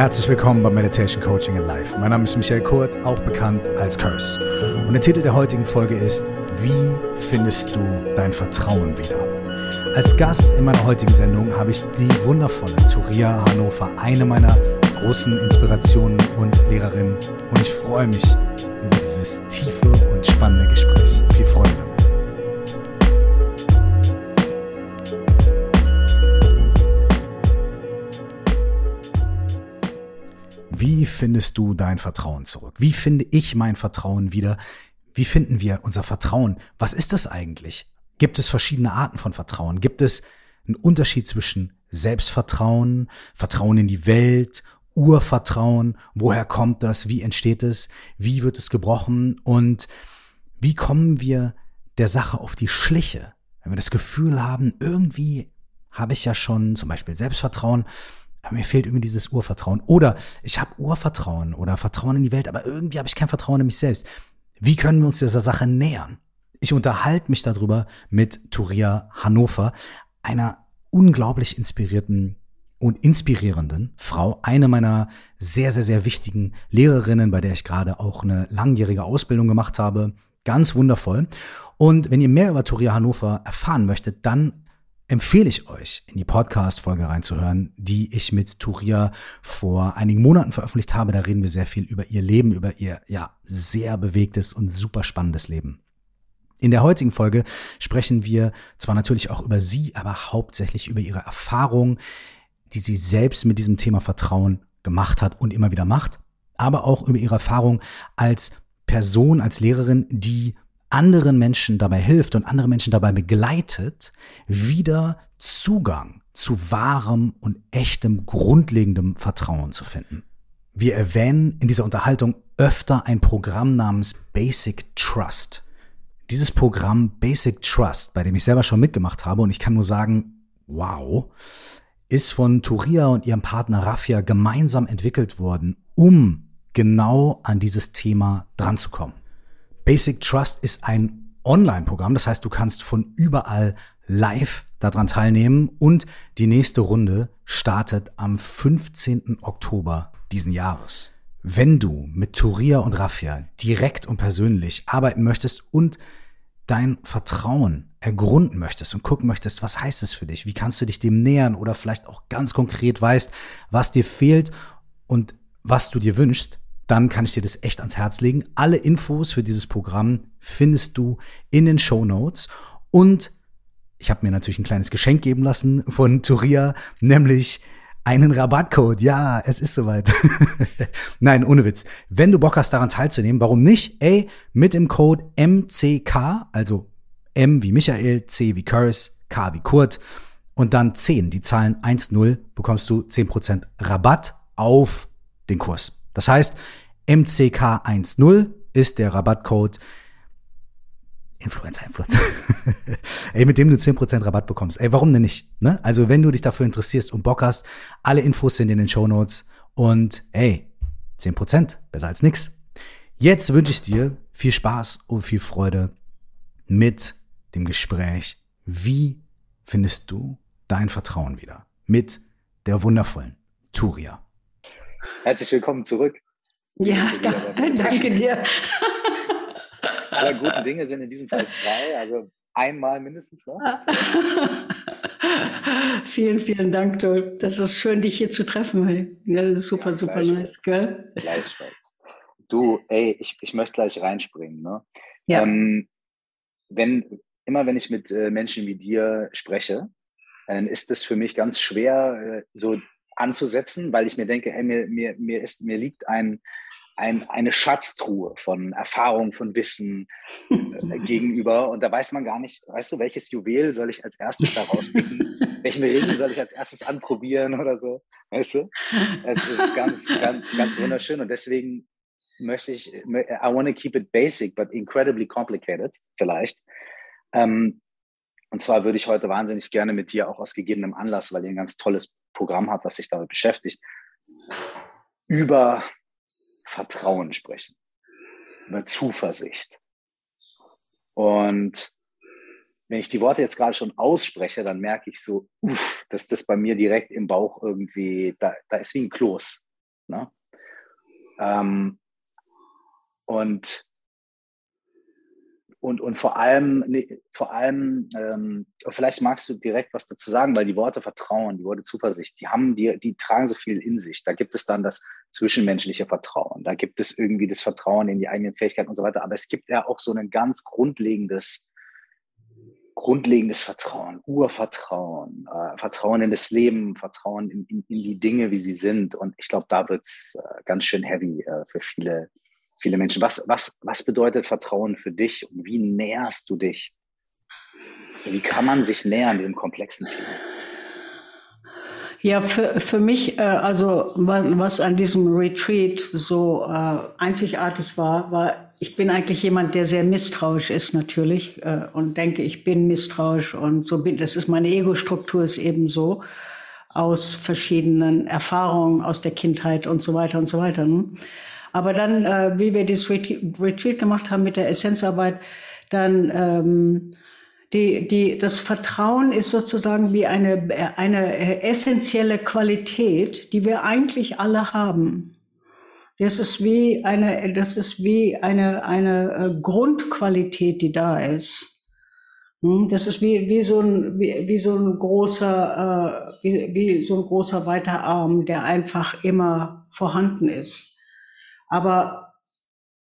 Herzlich willkommen bei Meditation Coaching in Life. Mein Name ist Michael Kurt, auch bekannt als Curse. Und der Titel der heutigen Folge ist Wie findest du dein Vertrauen wieder? Als Gast in meiner heutigen Sendung habe ich die wundervolle Turia Hannover, eine meiner großen Inspirationen und Lehrerinnen. Und ich freue mich über dieses tiefe und spannende Gespräch. Viel Freude Wie findest du dein Vertrauen zurück? Wie finde ich mein Vertrauen wieder? Wie finden wir unser Vertrauen? Was ist das eigentlich? Gibt es verschiedene Arten von Vertrauen? Gibt es einen Unterschied zwischen Selbstvertrauen, Vertrauen in die Welt, Urvertrauen? Woher kommt das? Wie entsteht es? Wie wird es gebrochen? Und wie kommen wir der Sache auf die Schliche? Wenn wir das Gefühl haben, irgendwie habe ich ja schon zum Beispiel Selbstvertrauen, aber mir fehlt irgendwie dieses Urvertrauen. Oder ich habe Urvertrauen oder Vertrauen in die Welt, aber irgendwie habe ich kein Vertrauen in mich selbst. Wie können wir uns dieser Sache nähern? Ich unterhalte mich darüber mit Turia Hannover, einer unglaublich inspirierten und inspirierenden Frau, eine meiner sehr, sehr, sehr wichtigen Lehrerinnen, bei der ich gerade auch eine langjährige Ausbildung gemacht habe. Ganz wundervoll. Und wenn ihr mehr über Turia Hannover erfahren möchtet, dann empfehle ich euch, in die Podcast-Folge reinzuhören, die ich mit Turia vor einigen Monaten veröffentlicht habe. Da reden wir sehr viel über ihr Leben, über ihr, ja, sehr bewegtes und super spannendes Leben. In der heutigen Folge sprechen wir zwar natürlich auch über sie, aber hauptsächlich über ihre Erfahrungen, die sie selbst mit diesem Thema Vertrauen gemacht hat und immer wieder macht, aber auch über ihre Erfahrung als Person, als Lehrerin, die anderen Menschen dabei hilft und andere Menschen dabei begleitet, wieder Zugang zu wahrem und echtem, grundlegendem Vertrauen zu finden. Wir erwähnen in dieser Unterhaltung öfter ein Programm namens Basic Trust. Dieses Programm Basic Trust, bei dem ich selber schon mitgemacht habe und ich kann nur sagen, wow, ist von Turia und ihrem Partner Rafia gemeinsam entwickelt worden, um genau an dieses Thema dranzukommen. Basic Trust ist ein Online-Programm, das heißt, du kannst von überall live daran teilnehmen und die nächste Runde startet am 15. Oktober diesen Jahres. Wenn du mit Turia und Raffia direkt und persönlich arbeiten möchtest und dein Vertrauen ergründen möchtest und gucken möchtest, was heißt es für dich? Wie kannst du dich dem nähern oder vielleicht auch ganz konkret weißt, was dir fehlt und was du dir wünschst, dann kann ich dir das echt ans Herz legen. Alle Infos für dieses Programm findest du in den Show Notes und ich habe mir natürlich ein kleines Geschenk geben lassen von Turia, nämlich einen Rabattcode. Ja, es ist soweit. Nein, ohne Witz. Wenn du Bock hast, daran teilzunehmen, warum nicht? Ey, mit dem Code MCK, also M wie Michael, C wie Curse, K wie Kurt und dann 10, die Zahlen 1-0, bekommst du 10% Rabatt auf den Kurs. Das heißt, MCK10 ist der Rabattcode Influencer, Influencer. Ey, mit dem du 10% Rabatt bekommst. Ey, warum denn nicht? Ne? Also, wenn du dich dafür interessierst und Bock hast, alle Infos sind in den Show Notes und ey, 10%, besser als nix. Jetzt wünsche ich dir viel Spaß und viel Freude mit dem Gespräch. Wie findest du dein Vertrauen wieder? Mit der wundervollen Turia. Herzlich willkommen zurück. Ja, da, danke dir. Alle guten Dinge sind in diesem Fall zwei, also einmal mindestens noch. vielen, vielen Dank, Toll. Das ist schön, dich hier zu treffen. Hey. Ja, super, ja, super nice, gell? Gleichfalls. Du, ey, ich, ich möchte gleich reinspringen. Ne? Ja. Ähm, wenn, immer wenn ich mit äh, Menschen wie dir spreche, dann ist es für mich ganz schwer, äh, so anzusetzen, weil ich mir denke, hey, mir, mir, mir, ist, mir liegt ein, ein, eine Schatztruhe von Erfahrung, von Wissen äh, gegenüber. Und da weiß man gar nicht, weißt du, welches Juwel soll ich als erstes da rauspicken? Welchen Ring soll ich als erstes anprobieren oder so? Weißt du? Es ist ganz, ganz, ganz wunderschön. Und deswegen möchte ich, I want to keep it basic, but incredibly complicated, vielleicht. Ähm, und zwar würde ich heute wahnsinnig gerne mit dir auch aus gegebenem Anlass, weil ihr ein ganz tolles Programm habt, was sich damit beschäftigt, über Vertrauen sprechen, über Zuversicht. Und wenn ich die Worte jetzt gerade schon ausspreche, dann merke ich so, uff, dass das bei mir direkt im Bauch irgendwie, da, da ist wie ein Kloß. Ne? Ähm, und und, und vor allem, nee, vor allem, ähm, vielleicht magst du direkt was dazu sagen, weil die Worte Vertrauen, die Worte Zuversicht, die haben, die, die tragen so viel in sich. Da gibt es dann das zwischenmenschliche Vertrauen, da gibt es irgendwie das Vertrauen in die eigenen Fähigkeiten und so weiter. Aber es gibt ja auch so ein ganz grundlegendes, grundlegendes Vertrauen, Urvertrauen, äh, Vertrauen in das Leben, Vertrauen in, in, in, die Dinge, wie sie sind. Und ich glaube, da wird es äh, ganz schön heavy äh, für viele viele Menschen. Was, was, was bedeutet Vertrauen für dich und wie näherst du dich? Wie kann man sich nähern diesem komplexen Thema? Ja, für, für mich, äh, also was an diesem Retreat so äh, einzigartig war, war, ich bin eigentlich jemand, der sehr misstrauisch ist natürlich äh, und denke, ich bin misstrauisch und so bin, das ist meine Ego-Struktur ist eben so aus verschiedenen Erfahrungen aus der Kindheit und so weiter und so weiter. Ne? Aber dann, äh, wie wir dieses Retreat gemacht haben mit der Essenzarbeit, dann ähm, die, die, das Vertrauen ist sozusagen wie eine, eine essentielle Qualität, die wir eigentlich alle haben. Das ist wie eine, das ist wie eine, eine äh, Grundqualität, die da ist. Hm, das ist wie, wie so ein, wie, wie so ein großer, äh, wie, wie so ein großer weiter Arm, der einfach immer vorhanden ist. Aber,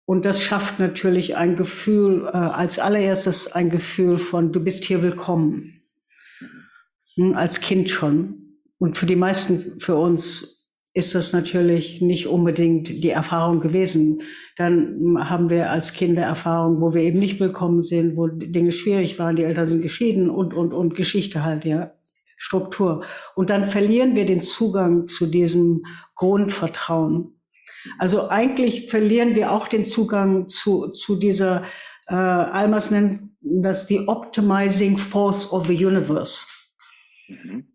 und das schafft natürlich ein Gefühl, äh, als allererstes ein Gefühl von, du bist hier willkommen. Hm, als Kind schon. Und für die meisten, für uns ist das natürlich nicht unbedingt die Erfahrung gewesen. Dann haben wir als Kinder Erfahrungen, wo wir eben nicht willkommen sind, wo Dinge schwierig waren, die Eltern sind geschieden und, und, und Geschichte halt, ja. Struktur. Und dann verlieren wir den Zugang zu diesem Grundvertrauen. Also eigentlich verlieren wir auch den Zugang zu, zu dieser, äh, Almas nennt das die Optimizing Force of the Universe. Mhm.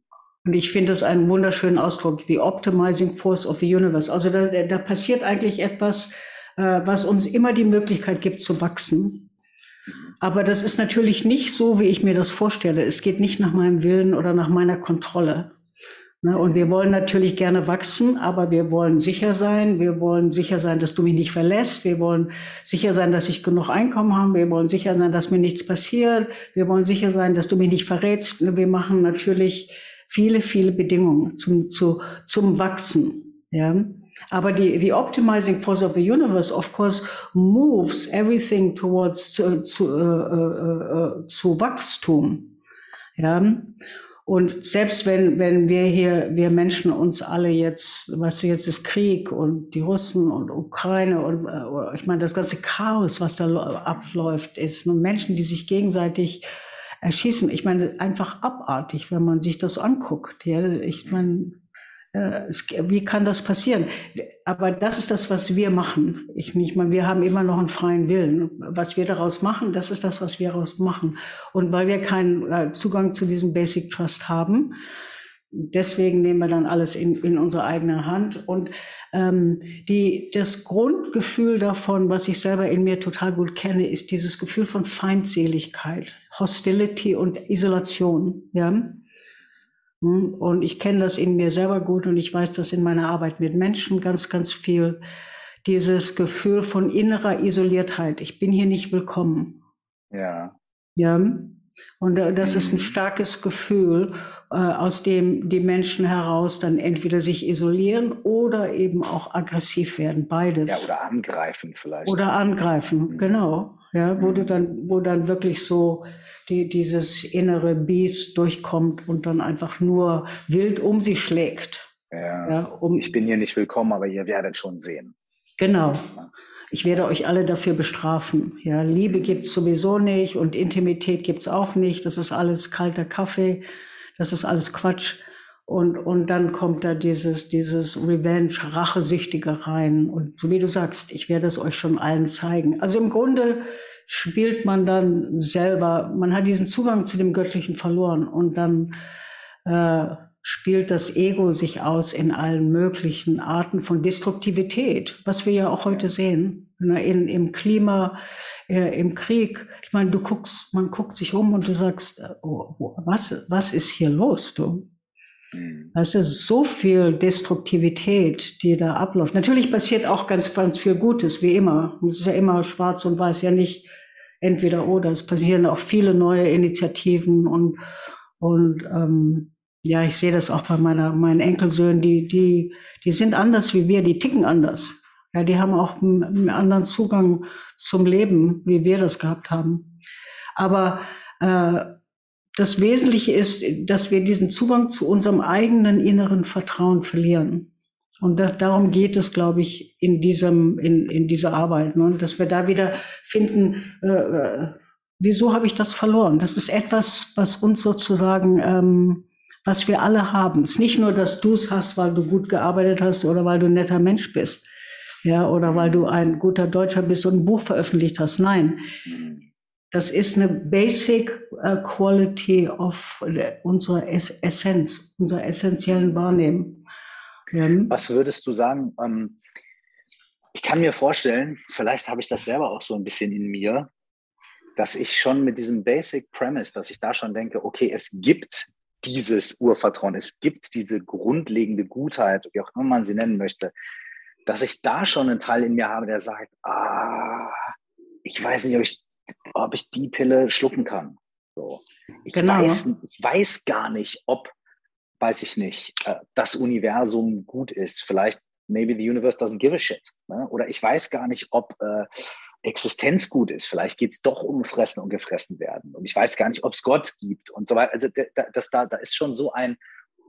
Und ich finde das einen wunderschönen Ausdruck, die Optimizing Force of the Universe. Also da, da passiert eigentlich etwas, äh, was uns immer die Möglichkeit gibt zu wachsen. Aber das ist natürlich nicht so, wie ich mir das vorstelle. Es geht nicht nach meinem Willen oder nach meiner Kontrolle. Ne, und wir wollen natürlich gerne wachsen, aber wir wollen sicher sein. Wir wollen sicher sein, dass du mich nicht verlässt. Wir wollen sicher sein, dass ich genug Einkommen habe. Wir wollen sicher sein, dass mir nichts passiert. Wir wollen sicher sein, dass du mich nicht verrätst. Wir machen natürlich viele, viele Bedingungen zum, zu, zum Wachsen. Ja. Aber die, the optimizing force of the universe, of course, moves everything towards zu, zu, uh, uh, uh, zu Wachstum. Ja. Und selbst wenn, wenn wir hier, wir Menschen uns alle jetzt, weißt du, jetzt ist Krieg und die Russen und Ukraine und äh, ich meine, das ganze Chaos, was da abläuft, ist nur Menschen, die sich gegenseitig erschießen. Ich meine, einfach abartig, wenn man sich das anguckt. Ja, ich meine, wie kann das passieren? Aber das ist das, was wir machen. Ich, ich meine, wir haben immer noch einen freien Willen. Was wir daraus machen, das ist das, was wir daraus machen. Und weil wir keinen äh, Zugang zu diesem Basic Trust haben, deswegen nehmen wir dann alles in, in unsere eigene Hand. Und ähm, die, das Grundgefühl davon, was ich selber in mir total gut kenne, ist dieses Gefühl von Feindseligkeit, Hostility und Isolation. Ja? Hm? Und ich kenne das in mir selber gut und ich weiß das in meiner Arbeit mit Menschen ganz, ganz viel. Dieses Gefühl von innerer Isoliertheit. Ich bin hier nicht willkommen. Ja. Ja. Und das ist ein mhm. starkes Gefühl, äh, aus dem die Menschen heraus dann entweder sich isolieren oder eben auch aggressiv werden. Beides. Ja, oder angreifen vielleicht. Oder angreifen, mhm. genau ja, wo du mhm. dann, wo dann wirklich so die, dieses innere Biest durchkommt und dann einfach nur wild um sie schlägt. Ja, ja um, ich bin hier nicht willkommen, aber ihr werdet schon sehen. Genau. Ich werde euch alle dafür bestrafen. Ja, Liebe gibt's sowieso nicht und Intimität gibt's auch nicht. Das ist alles kalter Kaffee. Das ist alles Quatsch. Und, und dann kommt da dieses, dieses Revenge, Rachesüchtige rein. Und so wie du sagst, ich werde es euch schon allen zeigen. Also im Grunde spielt man dann selber, man hat diesen Zugang zu dem Göttlichen verloren und dann äh, spielt das Ego sich aus in allen möglichen Arten von Destruktivität, was wir ja auch heute sehen. In, Im Klima, äh, im Krieg. Ich meine, du guckst, man guckt sich um und du sagst, oh, was, was ist hier los, du? Mhm. Es ist so viel Destruktivität, die da abläuft. Natürlich passiert auch ganz, ganz viel Gutes, wie immer. Es ist ja immer schwarz und weiß, ja nicht entweder oder. Es passieren auch viele neue Initiativen und, und ähm, ja, ich sehe das auch bei meiner, meinen Enkelsöhnen, die, die, die sind anders wie wir, die ticken anders. Ja, die haben auch einen anderen Zugang zum Leben, wie wir das gehabt haben. Aber äh, das Wesentliche ist, dass wir diesen Zugang zu unserem eigenen inneren Vertrauen verlieren. Und das, darum geht es, glaube ich, in diesem, in, in dieser Arbeit, ne? dass wir da wieder finden, äh, äh, wieso habe ich das verloren? Das ist etwas, was uns sozusagen, ähm, was wir alle haben. Es ist nicht nur, dass du es hast, weil du gut gearbeitet hast oder weil du ein netter Mensch bist, ja, oder weil du ein guter Deutscher bist und ein Buch veröffentlicht hast. Nein, das ist eine Basic uh, Quality of unserer es Essenz, unserer essentiellen Wahrnehmung. Ja. Was würdest du sagen? Ähm, ich kann mir vorstellen, vielleicht habe ich das selber auch so ein bisschen in mir, dass ich schon mit diesem Basic Premise, dass ich da schon denke, okay, es gibt dieses Urvertrauen, es gibt diese grundlegende Gutheit, wie auch immer man sie nennen möchte, dass ich da schon einen Teil in mir habe, der sagt, ah, ich weiß nicht, ob ich ob ich die Pille schlucken kann. So. Ich, genau. weiß, ich weiß gar nicht, ob, weiß ich nicht, äh, das Universum gut ist. Vielleicht, maybe the universe doesn't give a shit. Ne? Oder ich weiß gar nicht, ob äh, Existenz gut ist. Vielleicht geht es doch um Fressen und gefressen werden. Und ich weiß gar nicht, ob es Gott gibt und so weiter. Also das, da, da ist schon so ein,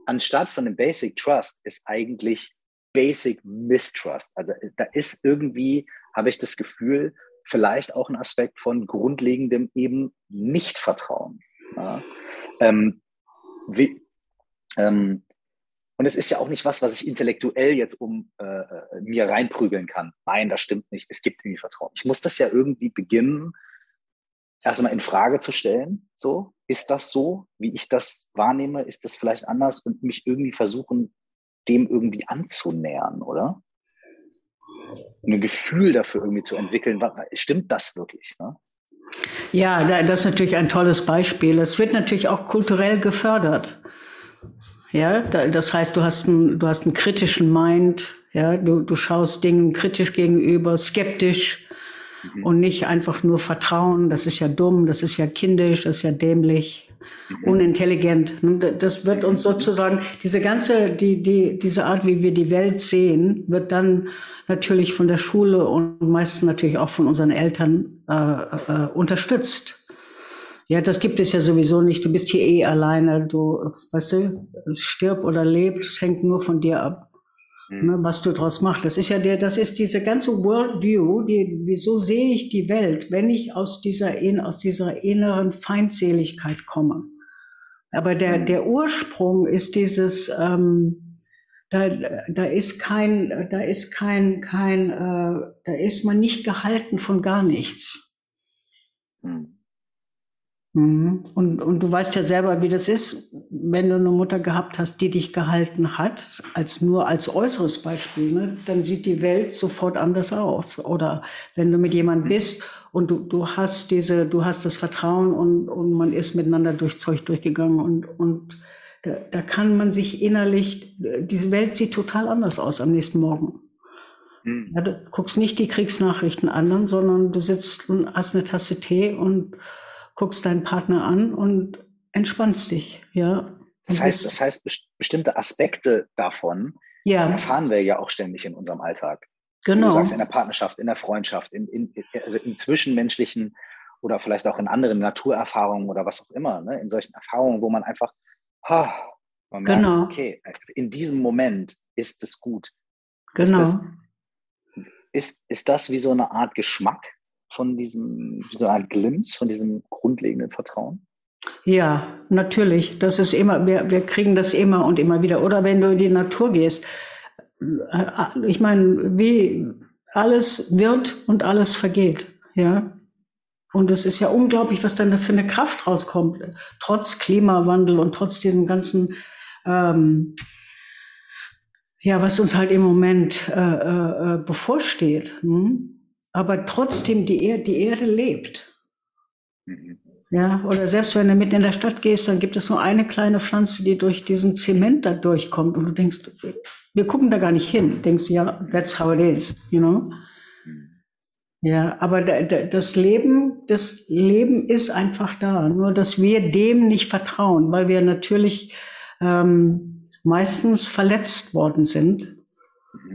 anstatt von dem Basic Trust ist eigentlich Basic Mistrust. Also äh, da ist irgendwie, habe ich das Gefühl, vielleicht auch ein Aspekt von grundlegendem eben Nichtvertrauen. Ja. Ähm, wie, ähm, und es ist ja auch nicht was, was ich intellektuell jetzt um äh, äh, mir reinprügeln kann. Nein, das stimmt nicht. Es gibt irgendwie Vertrauen. Ich muss das ja irgendwie beginnen, erstmal in Frage zu stellen. So, ist das so, wie ich das wahrnehme? Ist das vielleicht anders und mich irgendwie versuchen, dem irgendwie anzunähern, oder? Ein Gefühl dafür irgendwie zu entwickeln, stimmt das wirklich? Ne? Ja, das ist natürlich ein tolles Beispiel. Es wird natürlich auch kulturell gefördert. Ja, das heißt, du hast einen, du hast einen kritischen Mind, ja, du, du schaust Dingen kritisch gegenüber, skeptisch mhm. und nicht einfach nur Vertrauen. Das ist ja dumm, das ist ja kindisch, das ist ja dämlich. Unintelligent. Das wird uns sozusagen, diese ganze, die, die, diese Art, wie wir die Welt sehen, wird dann natürlich von der Schule und meistens natürlich auch von unseren Eltern äh, äh, unterstützt. Ja, das gibt es ja sowieso nicht. Du bist hier eh alleine. Du, weißt du, stirb oder leb, es hängt nur von dir ab, mhm. ne, was du draus machst. Das ist ja der, das ist diese ganze Worldview. Die, wieso sehe ich die Welt, wenn ich aus dieser, aus dieser inneren Feindseligkeit komme? Aber der, mhm. der Ursprung ist dieses, ähm, da, da ist kein, da ist kein, kein, äh, da ist man nicht gehalten von gar nichts. Hm. Mhm. Und, und du weißt ja selber, wie das ist, wenn du eine Mutter gehabt hast, die dich gehalten hat, als nur als äußeres Beispiel, ne, dann sieht die Welt sofort anders aus. Oder wenn du mit jemandem bist und du, du hast diese, du hast das Vertrauen und, und man ist miteinander durch Zeug durchgegangen und, und da, da kann man sich innerlich, diese Welt sieht total anders aus am nächsten Morgen. Mhm. Ja, du guckst nicht die Kriegsnachrichten an, sondern du sitzt und hast eine Tasse Tee und guckst deinen Partner an und entspannst dich, ja. Das heißt, das heißt, bestimmte Aspekte davon ja. erfahren wir ja auch ständig in unserem Alltag. Genau. Du sagst in der Partnerschaft, in der Freundschaft, in, in, also in zwischenmenschlichen oder vielleicht auch in anderen Naturerfahrungen oder was auch immer, ne? in solchen Erfahrungen, wo man einfach ha, man genau. merkt, okay, in diesem Moment ist es gut. Genau. Ist das, ist, ist das wie so eine Art Geschmack von diesem, so Art Glimpse von diesem grundlegenden Vertrauen? Ja, natürlich. Das ist immer, wir, wir kriegen das immer und immer wieder. Oder wenn du in die Natur gehst. Äh, ich meine, wie alles wird und alles vergeht. Ja. Und es ist ja unglaublich, was dann da für eine Kraft rauskommt, trotz Klimawandel und trotz diesem ganzen, ähm, ja, was uns halt im Moment äh, äh, äh bevorsteht. Hm? Aber trotzdem, die, er die Erde lebt. Mhm. Ja, oder selbst wenn du mitten in der Stadt gehst, dann gibt es nur eine kleine Pflanze, die durch diesen Zement da durchkommt und du denkst, wir gucken da gar nicht hin. Denkst du, ja, that's how it is, you know? Ja, aber das Leben, das Leben ist einfach da. Nur, dass wir dem nicht vertrauen, weil wir natürlich ähm, meistens verletzt worden sind Mhm.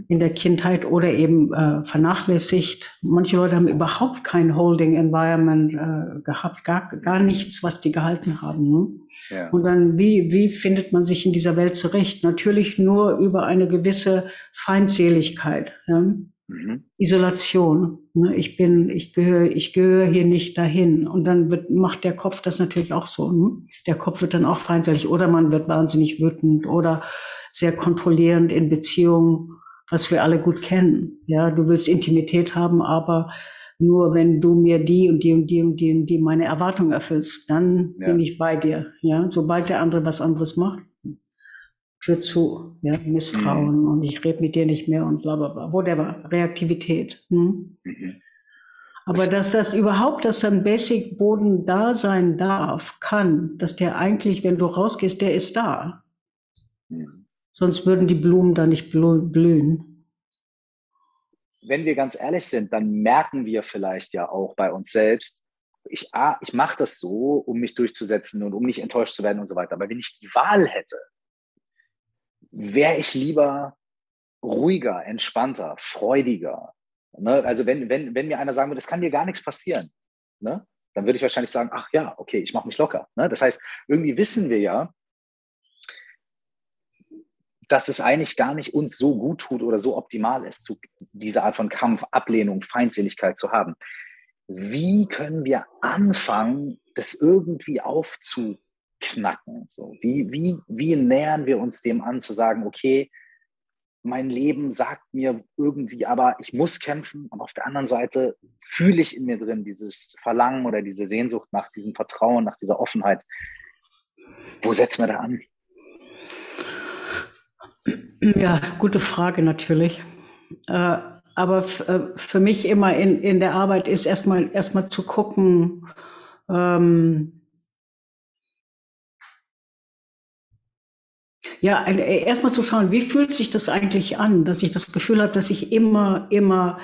In der Kindheit oder eben äh, vernachlässigt. Manche Leute haben überhaupt kein Holding Environment äh, gehabt, gar, gar nichts, was die gehalten haben. Ne? Ja. Und dann, wie, wie findet man sich in dieser Welt zurecht? Natürlich nur über eine gewisse Feindseligkeit, ja? mhm. Isolation. Ne? Ich bin, ich gehöre, ich gehöre hier nicht dahin. Und dann wird, macht der Kopf das natürlich auch so. Ne? Der Kopf wird dann auch feindselig oder man wird wahnsinnig wütend oder sehr kontrollierend in Beziehungen was wir alle gut kennen. Ja, du willst Intimität haben, aber nur wenn du mir die und die und die und die und die meine Erwartungen erfüllst, dann ja. bin ich bei dir. Ja, sobald der andere was anderes macht, Tür zu, ja, Misstrauen mhm. und ich rede mit dir nicht mehr und bla bla bla, whatever, Reaktivität. Hm? Mhm. Aber dass das überhaupt, dass ein Basic-Boden da sein darf, kann, dass der eigentlich, wenn du rausgehst, der ist da. Sonst würden die Blumen da nicht blühen. Wenn wir ganz ehrlich sind, dann merken wir vielleicht ja auch bei uns selbst, ich, ah, ich mache das so, um mich durchzusetzen und um nicht enttäuscht zu werden und so weiter. Aber wenn ich die Wahl hätte, wäre ich lieber ruhiger, entspannter, freudiger. Ne? Also wenn, wenn, wenn mir einer sagen würde, es kann dir gar nichts passieren, ne? dann würde ich wahrscheinlich sagen, ach ja, okay, ich mache mich locker. Ne? Das heißt, irgendwie wissen wir ja, dass es eigentlich gar nicht uns so gut tut oder so optimal ist, zu, diese Art von Kampf, Ablehnung, Feindseligkeit zu haben. Wie können wir anfangen, das irgendwie aufzuknacken? So, wie, wie, wie nähern wir uns dem an, zu sagen, okay, mein Leben sagt mir irgendwie, aber ich muss kämpfen. Und auf der anderen Seite fühle ich in mir drin dieses Verlangen oder diese Sehnsucht nach diesem Vertrauen, nach dieser Offenheit. Wo setzen wir da an? Ja, gute Frage natürlich. Äh, aber äh, für mich immer in, in der Arbeit ist erstmal erstmal zu gucken, ähm, ja, äh, erstmal zu schauen, wie fühlt sich das eigentlich an, dass ich das Gefühl habe, dass ich immer, immer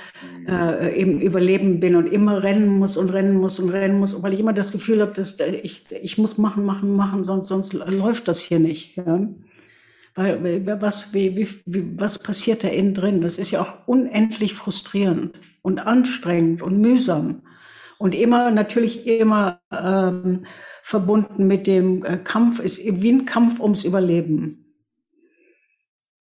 äh, im Überleben bin und immer rennen muss und rennen muss und rennen muss, weil ich immer das Gefühl habe, dass ich, ich muss machen, machen, machen, sonst, sonst läuft das hier nicht. Ja? Weil was, wie, wie, was passiert da innen drin? Das ist ja auch unendlich frustrierend und anstrengend und mühsam. Und immer, natürlich immer ähm, verbunden mit dem äh, Kampf, ist wie ein Kampf ums Überleben.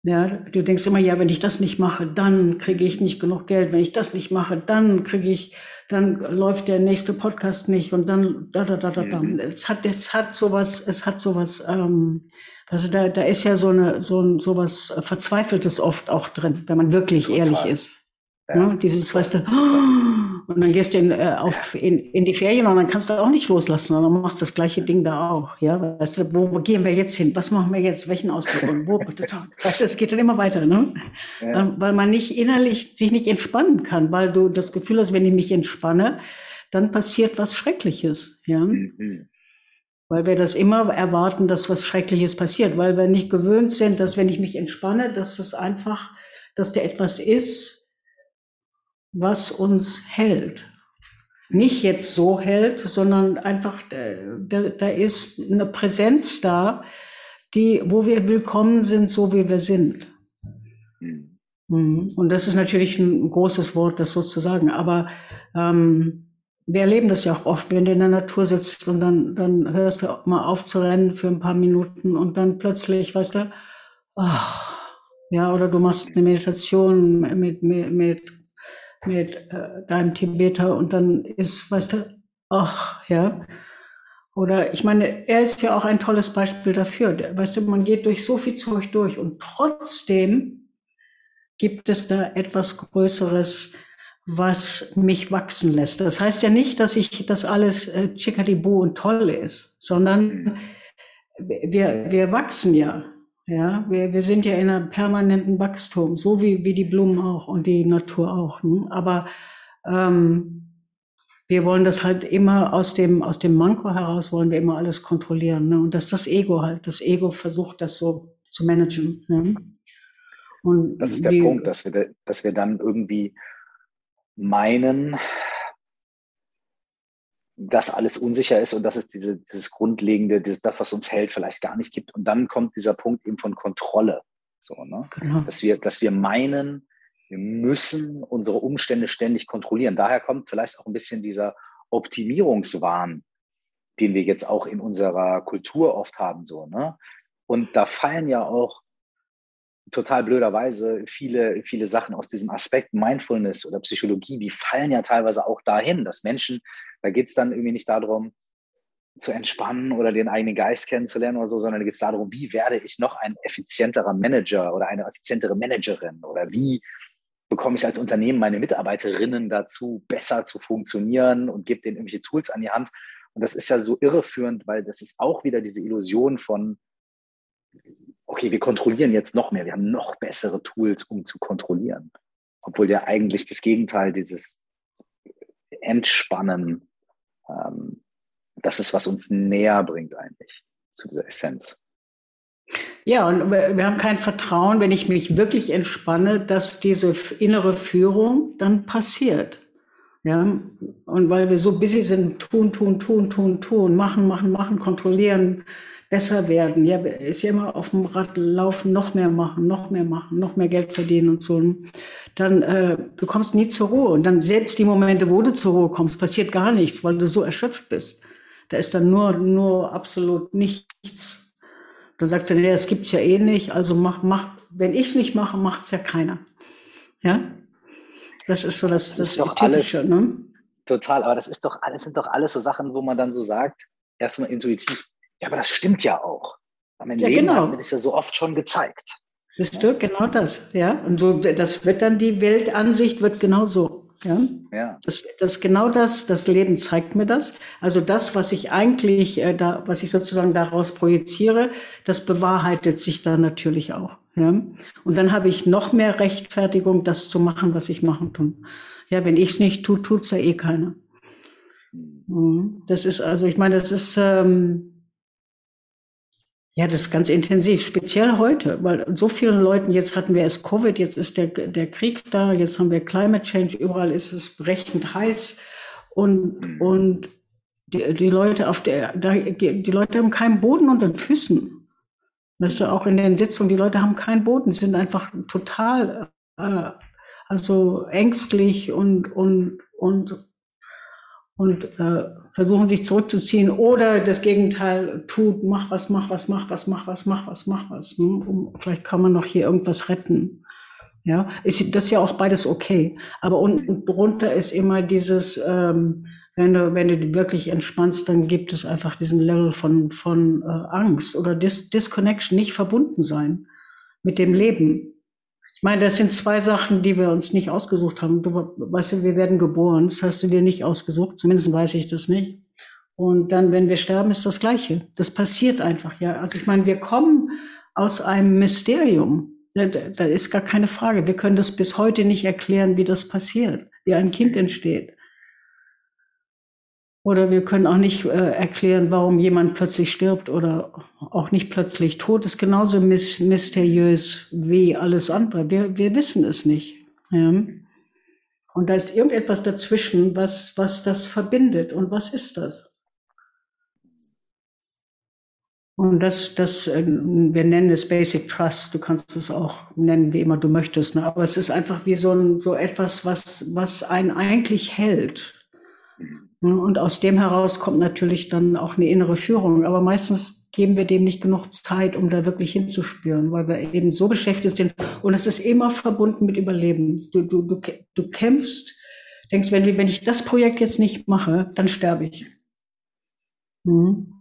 Ja, du denkst immer, ja, wenn ich das nicht mache, dann kriege ich nicht genug Geld. Wenn ich das nicht mache, dann kriege ich, dann läuft der nächste Podcast nicht und dann da da da da. da. Es hat, es hat sowas, es hat sowas ähm, also da, da ist ja so eine so ein sowas Verzweifeltes oft auch drin, wenn man wirklich Total. ehrlich ist. Ja. ja dieses, weißt du, und dann gehst du in, äh, auf, in, in die Ferien und dann kannst du auch nicht loslassen, sondern machst das gleiche Ding da auch. Ja, weißt du, wo gehen wir jetzt hin? Was machen wir jetzt? Welchen Ausbildung? Wo, weißt du, es geht dann immer weiter, ne? Ja. Ähm, weil man nicht innerlich sich nicht entspannen kann, weil du das Gefühl hast, wenn ich mich entspanne, dann passiert was Schreckliches. Ja. Mhm weil wir das immer erwarten, dass was Schreckliches passiert, weil wir nicht gewöhnt sind, dass wenn ich mich entspanne, dass das einfach, dass da etwas ist, was uns hält. Nicht jetzt so hält, sondern einfach, da, da ist eine Präsenz da, die, wo wir willkommen sind, so wie wir sind. Mhm. Und das ist natürlich ein großes Wort, das sozusagen, aber ähm, wir erleben das ja auch oft, wenn du in der Natur sitzt und dann, dann hörst du mal auf zu rennen für ein paar Minuten und dann plötzlich, weißt du, ach, ja, oder du machst eine Meditation mit, mit, mit, mit äh, deinem Tibeter und dann ist, weißt du, ach, ja. Oder ich meine, er ist ja auch ein tolles Beispiel dafür. Weißt du, man geht durch so viel Zeug durch und trotzdem gibt es da etwas Größeres, was mich wachsen lässt. Das heißt ja nicht, dass ich das alles äh, chickadibu und toll ist, sondern wir, wir wachsen ja. Ja, wir, wir sind ja in einem permanenten Wachstum, so wie, wie die Blumen auch und die Natur auch. Ne? Aber ähm, wir wollen das halt immer aus dem, aus dem Manko heraus wollen wir immer alles kontrollieren. Ne? Und das ist das Ego halt. Das Ego versucht das so zu managen. Ne? Und das ist der die, Punkt, dass wir, dass wir dann irgendwie meinen, dass alles unsicher ist und dass es diese, dieses Grundlegende, dieses, das, was uns hält, vielleicht gar nicht gibt. Und dann kommt dieser Punkt eben von Kontrolle. So, ne? Genau. Dass, wir, dass wir meinen, wir müssen unsere Umstände ständig kontrollieren. Daher kommt vielleicht auch ein bisschen dieser Optimierungswahn, den wir jetzt auch in unserer Kultur oft haben. So, ne? Und da fallen ja auch total blöderweise viele, viele Sachen aus diesem Aspekt Mindfulness oder Psychologie, die fallen ja teilweise auch dahin, dass Menschen, da geht es dann irgendwie nicht darum, zu entspannen oder den eigenen Geist kennenzulernen oder so, sondern da geht es darum, wie werde ich noch ein effizienterer Manager oder eine effizientere Managerin oder wie bekomme ich als Unternehmen meine Mitarbeiterinnen dazu, besser zu funktionieren und gebe denen irgendwelche Tools an die Hand. Und das ist ja so irreführend, weil das ist auch wieder diese Illusion von, okay, wir kontrollieren jetzt noch mehr, wir haben noch bessere Tools, um zu kontrollieren. Obwohl ja eigentlich das Gegenteil, dieses Entspannen, ähm, das ist, was uns näher bringt eigentlich zu dieser Essenz. Ja, und wir haben kein Vertrauen, wenn ich mich wirklich entspanne, dass diese innere Führung dann passiert. Ja, und weil wir so busy sind, tun, tun, tun, tun, tun, machen, machen, machen, kontrollieren, besser werden. Ja, ist ja immer auf dem Rad laufen, noch mehr machen, noch mehr machen, noch mehr Geld verdienen und so. Dann, äh, du kommst nie zur Ruhe. Und dann selbst die Momente, wo du zur Ruhe kommst, passiert gar nichts, weil du so erschöpft bist. Da ist dann nur, nur absolut nichts dann sagt er, nee, das gibt's ja eh nicht, also mach, mach, wenn ich's nicht mache, macht's ja keiner. Ja? Das ist so das, das, das ist Typische, alles, ne? Total, aber das ist doch alles, sind doch alles so Sachen, wo man dann so sagt, erstmal intuitiv, ja, aber das stimmt ja auch. Mein ja, Leben genau. hat mir das ja so oft schon gezeigt. Siehst du, genau das, ja. Und so, das wird dann die Weltansicht wird genau so. Ja. ja. Das, das genau das, das Leben zeigt mir das. Also das, was ich eigentlich äh, da, was ich sozusagen daraus projiziere, das bewahrheitet sich dann natürlich auch. Ja. Und dann habe ich noch mehr Rechtfertigung, das zu machen, was ich machen tun. Ja, wenn ich es nicht tue, tut's ja eh keiner. Mhm. Das ist also, ich meine, das ist ähm, ja, das ist ganz intensiv, speziell heute, weil so vielen Leuten, jetzt hatten wir erst Covid, jetzt ist der, der Krieg da, jetzt haben wir Climate Change, überall ist es brechend heiß und, und die, die Leute auf der, da, die Leute haben keinen Boden unter den Füßen. Das ist auch in den Sitzungen, die Leute haben keinen Boden, sind einfach total, äh, also ängstlich und, und, und und äh, versuchen sich zurückzuziehen oder das Gegenteil tut, mach was, mach was, mach was, mach was, mach was, mach was. Ne? Um, vielleicht kann man noch hier irgendwas retten. Ja, ist das ist ja auch beides okay. Aber unten drunter ist immer dieses, ähm, wenn du, wenn du wirklich entspannst, dann gibt es einfach diesen Level von, von äh, Angst oder Dis Disconnection, nicht verbunden sein mit dem Leben. Ich meine, das sind zwei Sachen, die wir uns nicht ausgesucht haben. Du weißt du, wir werden geboren. Das hast du dir nicht ausgesucht. Zumindest weiß ich das nicht. Und dann, wenn wir sterben, ist das Gleiche. Das passiert einfach, ja. Also ich meine, wir kommen aus einem Mysterium. Da, da ist gar keine Frage. Wir können das bis heute nicht erklären, wie das passiert, wie ein Kind entsteht. Oder wir können auch nicht äh, erklären, warum jemand plötzlich stirbt oder auch nicht plötzlich tot ist. Genauso mys mysteriös wie alles andere. Wir, wir wissen es nicht. Ja. Und da ist irgendetwas dazwischen, was, was das verbindet. Und was ist das? Und das, das, äh, wir nennen es Basic Trust. Du kannst es auch nennen, wie immer du möchtest. Ne? Aber es ist einfach wie so, ein, so etwas, was, was einen eigentlich hält. Ne, und aus dem heraus kommt natürlich dann auch eine innere Führung. Aber meistens geben wir dem nicht genug Zeit, um da wirklich hinzuspüren, weil wir eben so beschäftigt sind. Und es ist immer verbunden mit Überleben. Du, du, du, du kämpfst, denkst, wenn, wenn ich das Projekt jetzt nicht mache, dann sterbe ich. Mhm.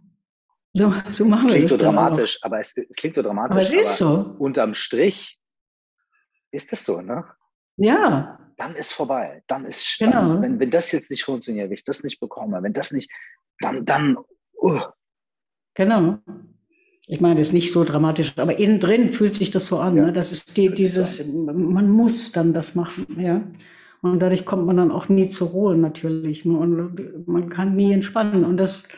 So, so machen es klingt so dramatisch, aber es, es, klingt so dramatisch. Aber es ist aber so. Unterm Strich ist es so, ne? Ja, dann ist vorbei. Dann ist, genau. dann, wenn, wenn das jetzt nicht funktioniert, wenn ich das nicht bekomme, wenn das nicht, dann, dann, uh. Genau. Ich meine, das ist nicht so dramatisch, aber innen drin fühlt sich das so an. Ja. Ne? Das ist die, dieses, man muss dann das machen, ja. Und dadurch kommt man dann auch nie zur Ruhe natürlich. Ne? Und man kann nie entspannen. Und das,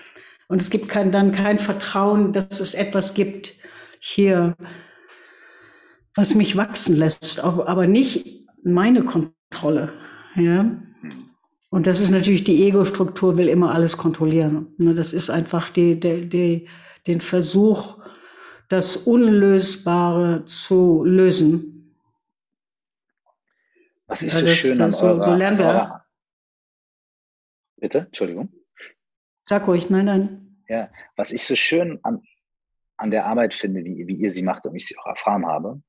und es gibt kein, dann kein Vertrauen, dass es etwas gibt hier, was mich wachsen lässt, aber nicht meine Kontrolle. Ja. Und das ist natürlich die Ego-Struktur, will immer alles kontrollieren. Ne? Das ist einfach die, die, die, den Versuch, das Unlösbare zu lösen. Was ist so ja, schön an so, eurer, so lernen wir. Bitte, Entschuldigung. Sag ruhig, nein, nein. Ja, was ich so schön an, an der Arbeit finde, wie, wie ihr sie macht und ich sie auch erfahren habe,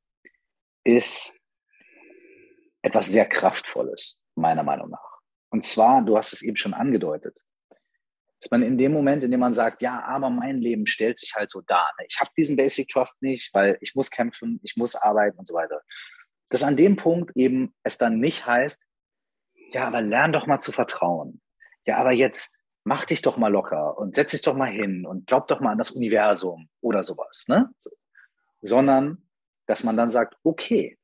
ist etwas sehr Kraftvolles, meiner Meinung nach. Und zwar, du hast es eben schon angedeutet, dass man in dem Moment, in dem man sagt, ja, aber mein Leben stellt sich halt so dar. Ne? Ich habe diesen Basic Trust nicht, weil ich muss kämpfen, ich muss arbeiten und so weiter. Dass an dem Punkt eben es dann nicht heißt, ja, aber lern doch mal zu vertrauen. Ja, aber jetzt mach dich doch mal locker und setz dich doch mal hin und glaub doch mal an das Universum oder sowas. Ne? So. Sondern, dass man dann sagt, okay,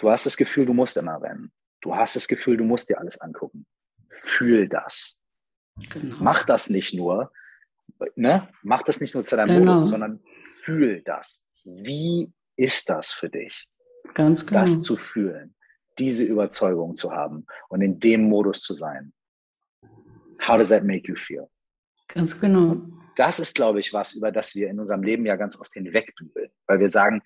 du hast das Gefühl, du musst immer rennen. Du hast das Gefühl, du musst dir alles angucken. Fühl das. Genau. Mach das nicht nur, ne? Mach das nicht nur zu deinem genau. Modus, sondern fühl das. Wie ist das für dich? Ganz genau. Das zu fühlen, diese Überzeugung zu haben und in dem Modus zu sein. How does that make you feel? Ganz genau. Das ist, glaube ich, was, über das wir in unserem Leben ja ganz oft hinwegbügeln, weil wir sagen,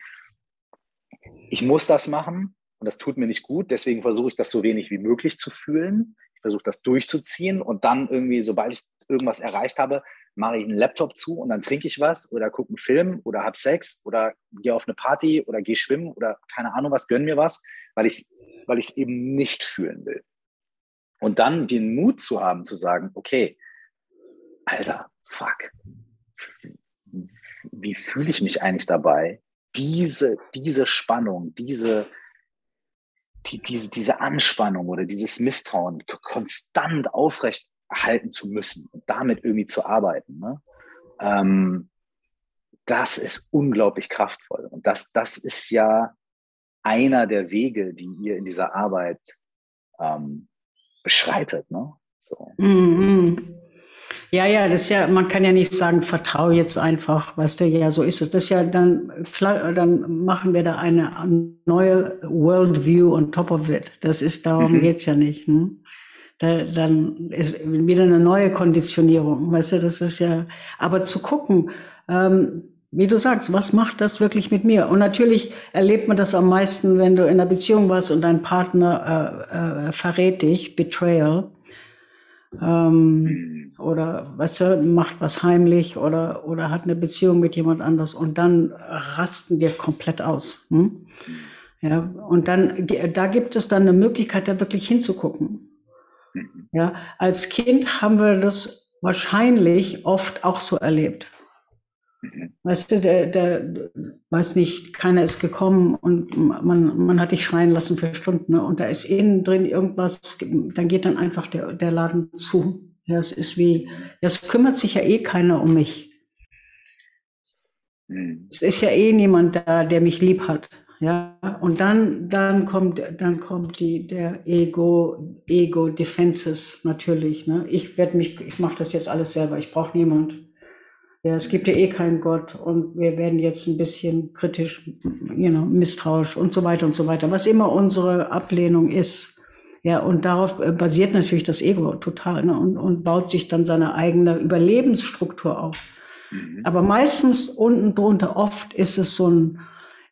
ich muss das machen und das tut mir nicht gut, deswegen versuche ich das so wenig wie möglich zu fühlen versuche das durchzuziehen und dann irgendwie, sobald ich irgendwas erreicht habe, mache ich einen Laptop zu und dann trinke ich was oder gucke einen Film oder habe Sex oder gehe auf eine Party oder gehe schwimmen oder keine Ahnung was, gönn mir was, weil ich weil es eben nicht fühlen will. Und dann den Mut zu haben, zu sagen, okay, Alter, fuck, wie fühle ich mich eigentlich dabei? Diese, diese Spannung, diese, die, diese, diese Anspannung oder dieses Misstrauen konstant aufrecht halten zu müssen und damit irgendwie zu arbeiten, ne? ähm, das ist unglaublich kraftvoll. Und das, das ist ja einer der Wege, die ihr in dieser Arbeit ähm, beschreitet. Ne? So. Mm -hmm. Ja, ja, das ist ja, man kann ja nicht sagen, vertraue jetzt einfach, weißt du, ja, so ist es. Das ist ja dann, klar, dann machen wir da eine neue Worldview on top of it. Das ist, darum mhm. geht's ja nicht. Ne? Da, dann ist wieder eine neue Konditionierung, weißt du, das ist ja, aber zu gucken, ähm, wie du sagst, was macht das wirklich mit mir? Und natürlich erlebt man das am meisten, wenn du in einer Beziehung warst und dein Partner äh, äh, verrät dich, Betrayal ähm, oder weißt du, macht was heimlich oder, oder hat eine Beziehung mit jemand anders und dann rasten wir komplett aus. Hm? Ja, und dann, da gibt es dann eine Möglichkeit, da wirklich hinzugucken. Ja, als Kind haben wir das wahrscheinlich oft auch so erlebt. Weißt du, der, der, weiß nicht, keiner ist gekommen und man, man hat dich schreien lassen für Stunden ne? und da ist innen drin irgendwas, dann geht dann einfach der, der Laden zu. Ja, es ist wie, es kümmert sich ja eh keiner um mich. Mhm. Es ist ja eh niemand da, der mich lieb hat. Ja, und dann, dann kommt, dann kommt die, der Ego, Ego Defenses natürlich. Ne? Ich werde mich, ich mache das jetzt alles selber. Ich brauche niemand. Ja, es gibt ja eh keinen Gott und wir werden jetzt ein bisschen kritisch, you know, misstrauisch und so weiter und so weiter. Was immer unsere Ablehnung ist. Ja, und darauf äh, basiert natürlich das Ego total ne, und, und baut sich dann seine eigene Überlebensstruktur auf. Mhm. Aber meistens unten drunter, oft ist es so ein,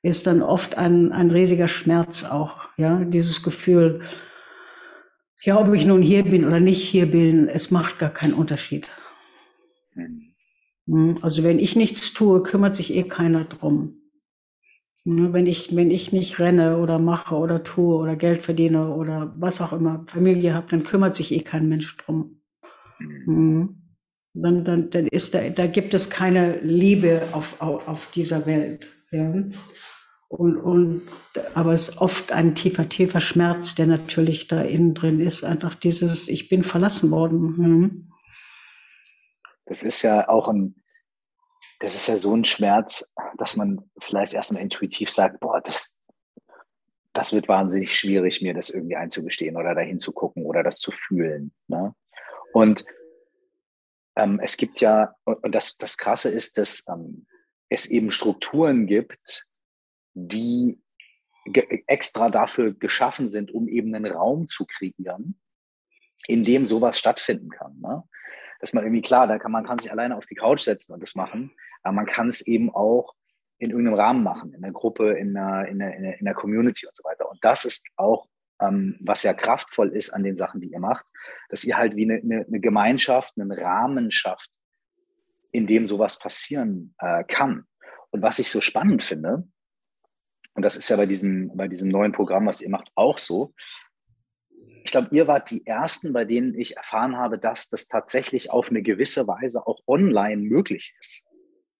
ist dann oft ein, ein riesiger Schmerz auch. Ja, dieses Gefühl, ja, ob ich nun hier bin oder nicht hier bin, es macht gar keinen Unterschied. Mhm. Hm, also wenn ich nichts tue, kümmert sich eh keiner drum. Hm, wenn ich, wenn ich nicht renne oder mache oder tue oder Geld verdiene oder was auch immer, Familie habe, dann kümmert sich eh kein Mensch drum. Mhm. Dann, dann, dann ist da, da gibt es keine Liebe auf, auf, auf dieser Welt. Ja. Und, und, aber es ist oft ein tiefer, tiefer Schmerz, der natürlich da innen drin ist. Einfach dieses, ich bin verlassen worden. Das ist ja auch ein, das ist ja so ein Schmerz, dass man vielleicht erstmal intuitiv sagt, boah, das, das wird wahnsinnig schwierig, mir das irgendwie einzugestehen oder dahin zu gucken oder das zu fühlen. Ne? Und ähm, es gibt ja, und das, das Krasse ist, dass ähm, es eben Strukturen gibt, die extra dafür geschaffen sind, um eben einen Raum zu kreieren, in dem sowas stattfinden kann. Ne? Dass man irgendwie klar, da kann man kann sich alleine auf die Couch setzen und das machen, aber man kann es eben auch in irgendeinem Rahmen machen, in der Gruppe, in der, in der, in der Community und so weiter. Und das ist auch, ähm, was ja kraftvoll ist an den Sachen, die ihr macht, dass ihr halt wie eine, eine, eine Gemeinschaft, einen Rahmen schafft, in dem sowas passieren äh, kann. Und was ich so spannend finde, und das ist ja bei diesem, bei diesem neuen Programm, was ihr macht, auch so. Ich glaube, ihr wart die Ersten, bei denen ich erfahren habe, dass das tatsächlich auf eine gewisse Weise auch online möglich ist.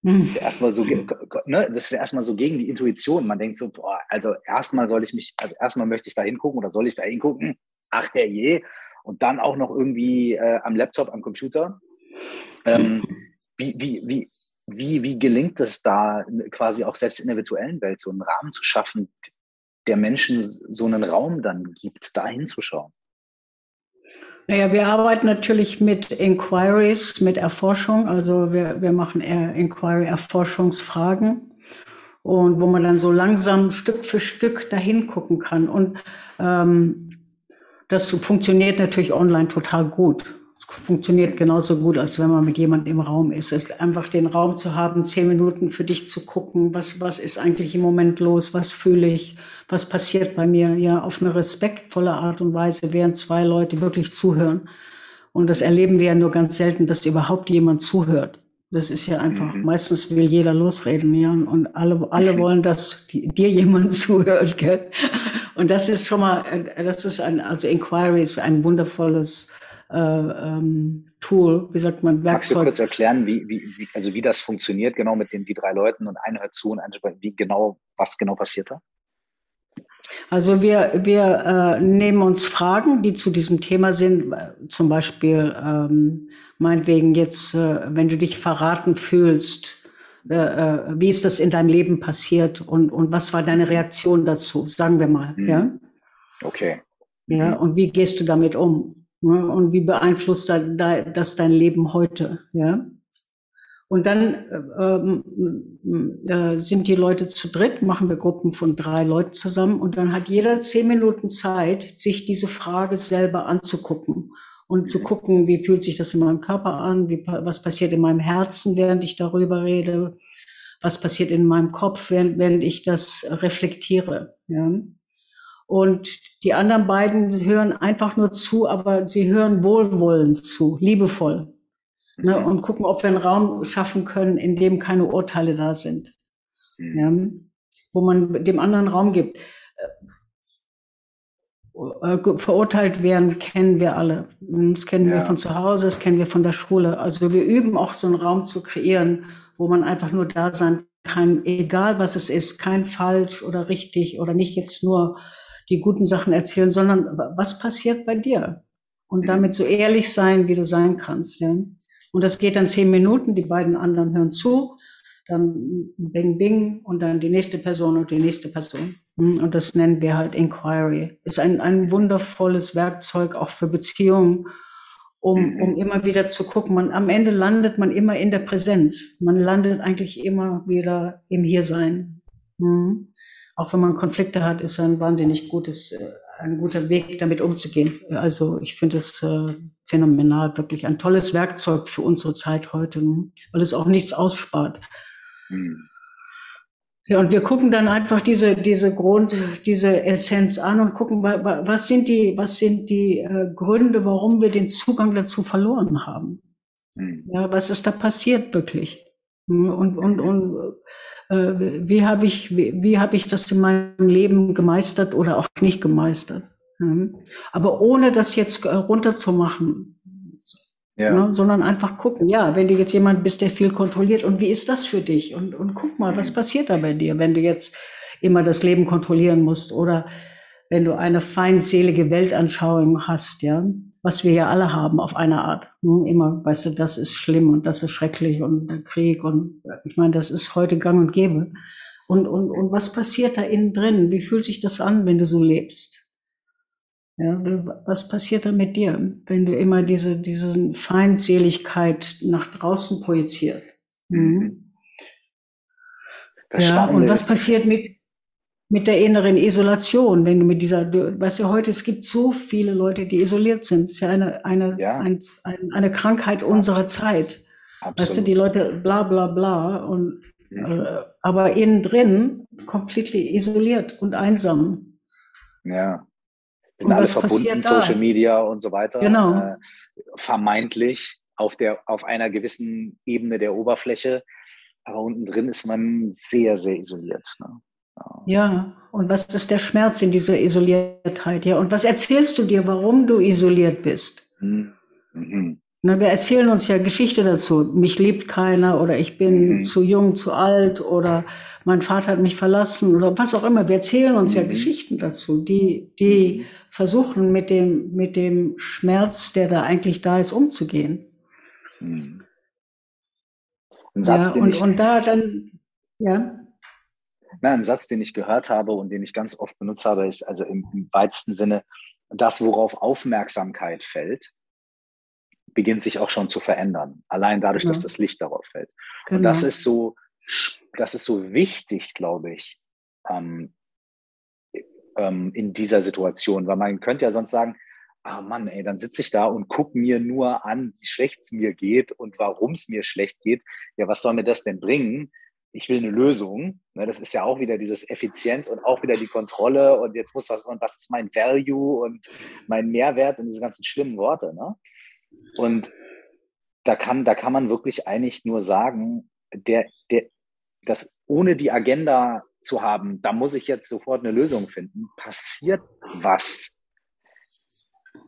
Mhm. Erstmal so, ne, das ist erstmal so gegen die Intuition. Man denkt so, boah, also erstmal soll ich mich, also erstmal möchte ich da hingucken oder soll ich da hingucken? Ach herrje. Und dann auch noch irgendwie äh, am Laptop, am Computer. Ähm, wie, wie, wie, wie, wie gelingt es da quasi auch selbst in der virtuellen Welt so einen Rahmen zu schaffen, der Menschen so einen Raum dann gibt, da hinzuschauen? Naja, wir arbeiten natürlich mit Inquiries, mit Erforschung. Also wir, wir machen Inquiry-Erforschungsfragen und wo man dann so langsam Stück für Stück dahin gucken kann. Und ähm, das funktioniert natürlich online total gut funktioniert genauso gut, als wenn man mit jemandem im Raum ist. Es ist einfach den Raum zu haben, zehn Minuten für dich zu gucken, was, was ist eigentlich im Moment los, was fühle ich, was passiert bei mir, ja, auf eine respektvolle Art und Weise, während zwei Leute wirklich zuhören. Und das erleben wir ja nur ganz selten, dass überhaupt jemand zuhört. Das ist ja einfach, mhm. meistens will jeder losreden, ja, und alle, alle wollen, dass die, dir jemand zuhört, gell? Und das ist schon mal, äh, das ist ein, also Inquiry ist ein wundervolles äh, ähm, Tool, wie sagt man, Werkzeug. Magst du kurz erklären, wie, wie, wie, also wie das funktioniert, genau mit den die drei Leuten und einer hört zu und einer wie genau, was genau passiert da? Also wir, wir äh, nehmen uns Fragen, die zu diesem Thema sind, zum Beispiel ähm, meinetwegen jetzt, äh, wenn du dich verraten fühlst, äh, äh wie ist das in deinem Leben passiert und, und was war deine Reaktion dazu, sagen wir mal, mhm. ja? Okay. Ja, mhm. und wie gehst du damit um? Ne? Und wie beeinflusst das dein Leben heute? Ja. Und dann äh, äh, sind die Leute zu dritt, machen wir Gruppen von drei Leuten zusammen und dann hat jeder zehn Minuten Zeit, sich diese Frage selber anzugucken und zu gucken, wie fühlt sich das in meinem Körper an, wie, was passiert in meinem Herzen, während ich darüber rede, was passiert in meinem Kopf, während, während ich das reflektiere. Ja. Und die anderen beiden hören einfach nur zu, aber sie hören wohlwollend zu, liebevoll. Ne, mhm. und gucken, ob wir einen Raum schaffen können, in dem keine Urteile da sind. Mhm. Ja, wo man dem anderen Raum gibt. Äh, äh, verurteilt werden, kennen wir alle. Das kennen ja. wir von zu Hause, das kennen wir von der Schule. Also wir üben auch so einen Raum zu kreieren, wo man einfach nur da sein kann, egal was es ist, kein falsch oder richtig oder nicht jetzt nur die guten Sachen erzählen, sondern was passiert bei dir? Und mhm. damit so ehrlich sein, wie du sein kannst. Ja? Und das geht dann zehn Minuten, die beiden anderen hören zu, dann Bing Bing und dann die nächste Person und die nächste Person. Hm, und das nennen wir halt Inquiry. Ist ein, ein wundervolles Werkzeug auch für Beziehungen, um, um mhm. immer wieder zu gucken. Man, am Ende landet man immer in der Präsenz. Man landet eigentlich immer wieder im Hiersein. Hm auch wenn man Konflikte hat, ist ein wahnsinnig gutes, äh, ein guter Weg, damit umzugehen. Also ich finde es äh, phänomenal, wirklich ein tolles Werkzeug für unsere Zeit heute, ne? weil es auch nichts ausspart. Mhm. Ja, und wir gucken dann einfach diese, diese Grund, diese Essenz an und gucken, was sind die, was sind die äh, Gründe, warum wir den Zugang dazu verloren haben. Mhm. Ja, was ist da passiert wirklich? Und, und, und äh, wie habe ich, wie, wie habe ich das in meinem Leben gemeistert oder auch nicht gemeistert. Aber ohne das jetzt äh, runterzumachen, ja. Ne, sondern einfach gucken, ja, wenn du jetzt jemand bist, der viel kontrolliert und wie ist das für dich? Und, und guck mal, was mhm. passiert da bei dir, wenn du jetzt immer das Leben kontrollieren musst oder wenn du eine feindselige Weltanschauung hast, ja, was wir ja alle haben auf eine Art. Ne? Immer, weißt du, das ist schlimm und das ist schrecklich und Krieg und ich meine, das ist heute gang und gäbe. Und, und, und was passiert da innen drin? Wie fühlt sich das an, wenn du so lebst? Ja, was passiert da mit dir, wenn du immer diese, diese Feindseligkeit nach draußen projizierst? Mhm. ja, und was passiert mit, mit der inneren Isolation, wenn du mit dieser, du, weißt du, heute, es gibt so viele Leute, die isoliert sind. Das ist ja eine, eine, ja. Ein, ein, eine Krankheit unserer Zeit. Absolut. Weißt du, die Leute bla bla bla und mhm. äh, aber innen drin komplett isoliert und einsam. Ja. Wir sind alles verbunden, Social Media und so weiter. Genau. Äh, vermeintlich auf der, auf einer gewissen Ebene der Oberfläche. Aber unten drin ist man sehr, sehr isoliert. Ne? Ja, und was ist der Schmerz in dieser Isoliertheit? Ja, und was erzählst du dir, warum du isoliert bist? Mhm. Mhm. Na, wir erzählen uns ja Geschichte dazu. Mich liebt keiner oder ich bin mhm. zu jung, zu alt oder mein Vater hat mich verlassen oder was auch immer. Wir erzählen uns ja mhm. Geschichten dazu, die, die mhm. versuchen mit dem, mit dem Schmerz, der da eigentlich da ist, umzugehen. Mhm. Satz, ja, und, ich, und da dann, ja. Na, ein Satz, den ich gehört habe und den ich ganz oft benutzt habe, ist also im, im weitesten Sinne, das, worauf Aufmerksamkeit fällt, beginnt sich auch schon zu verändern. Allein dadurch, genau. dass das Licht darauf fällt. Genau. Und das ist so, das ist so wichtig, glaube ich, ähm, ähm, in dieser Situation, weil man könnte ja sonst sagen, ah Mann, ey, dann sitze ich da und gucke mir nur an, wie schlecht es mir geht und warum es mir schlecht geht. Ja, was soll mir das denn bringen? Ich will eine Lösung. Ne, das ist ja auch wieder dieses Effizienz und auch wieder die Kontrolle und jetzt muss was, und was ist mein Value und mein Mehrwert und diese ganzen schlimmen Worte. Ne? Und da kann, da kann man wirklich eigentlich nur sagen, der, der, das ohne die Agenda zu haben, da muss ich jetzt sofort eine Lösung finden, passiert was,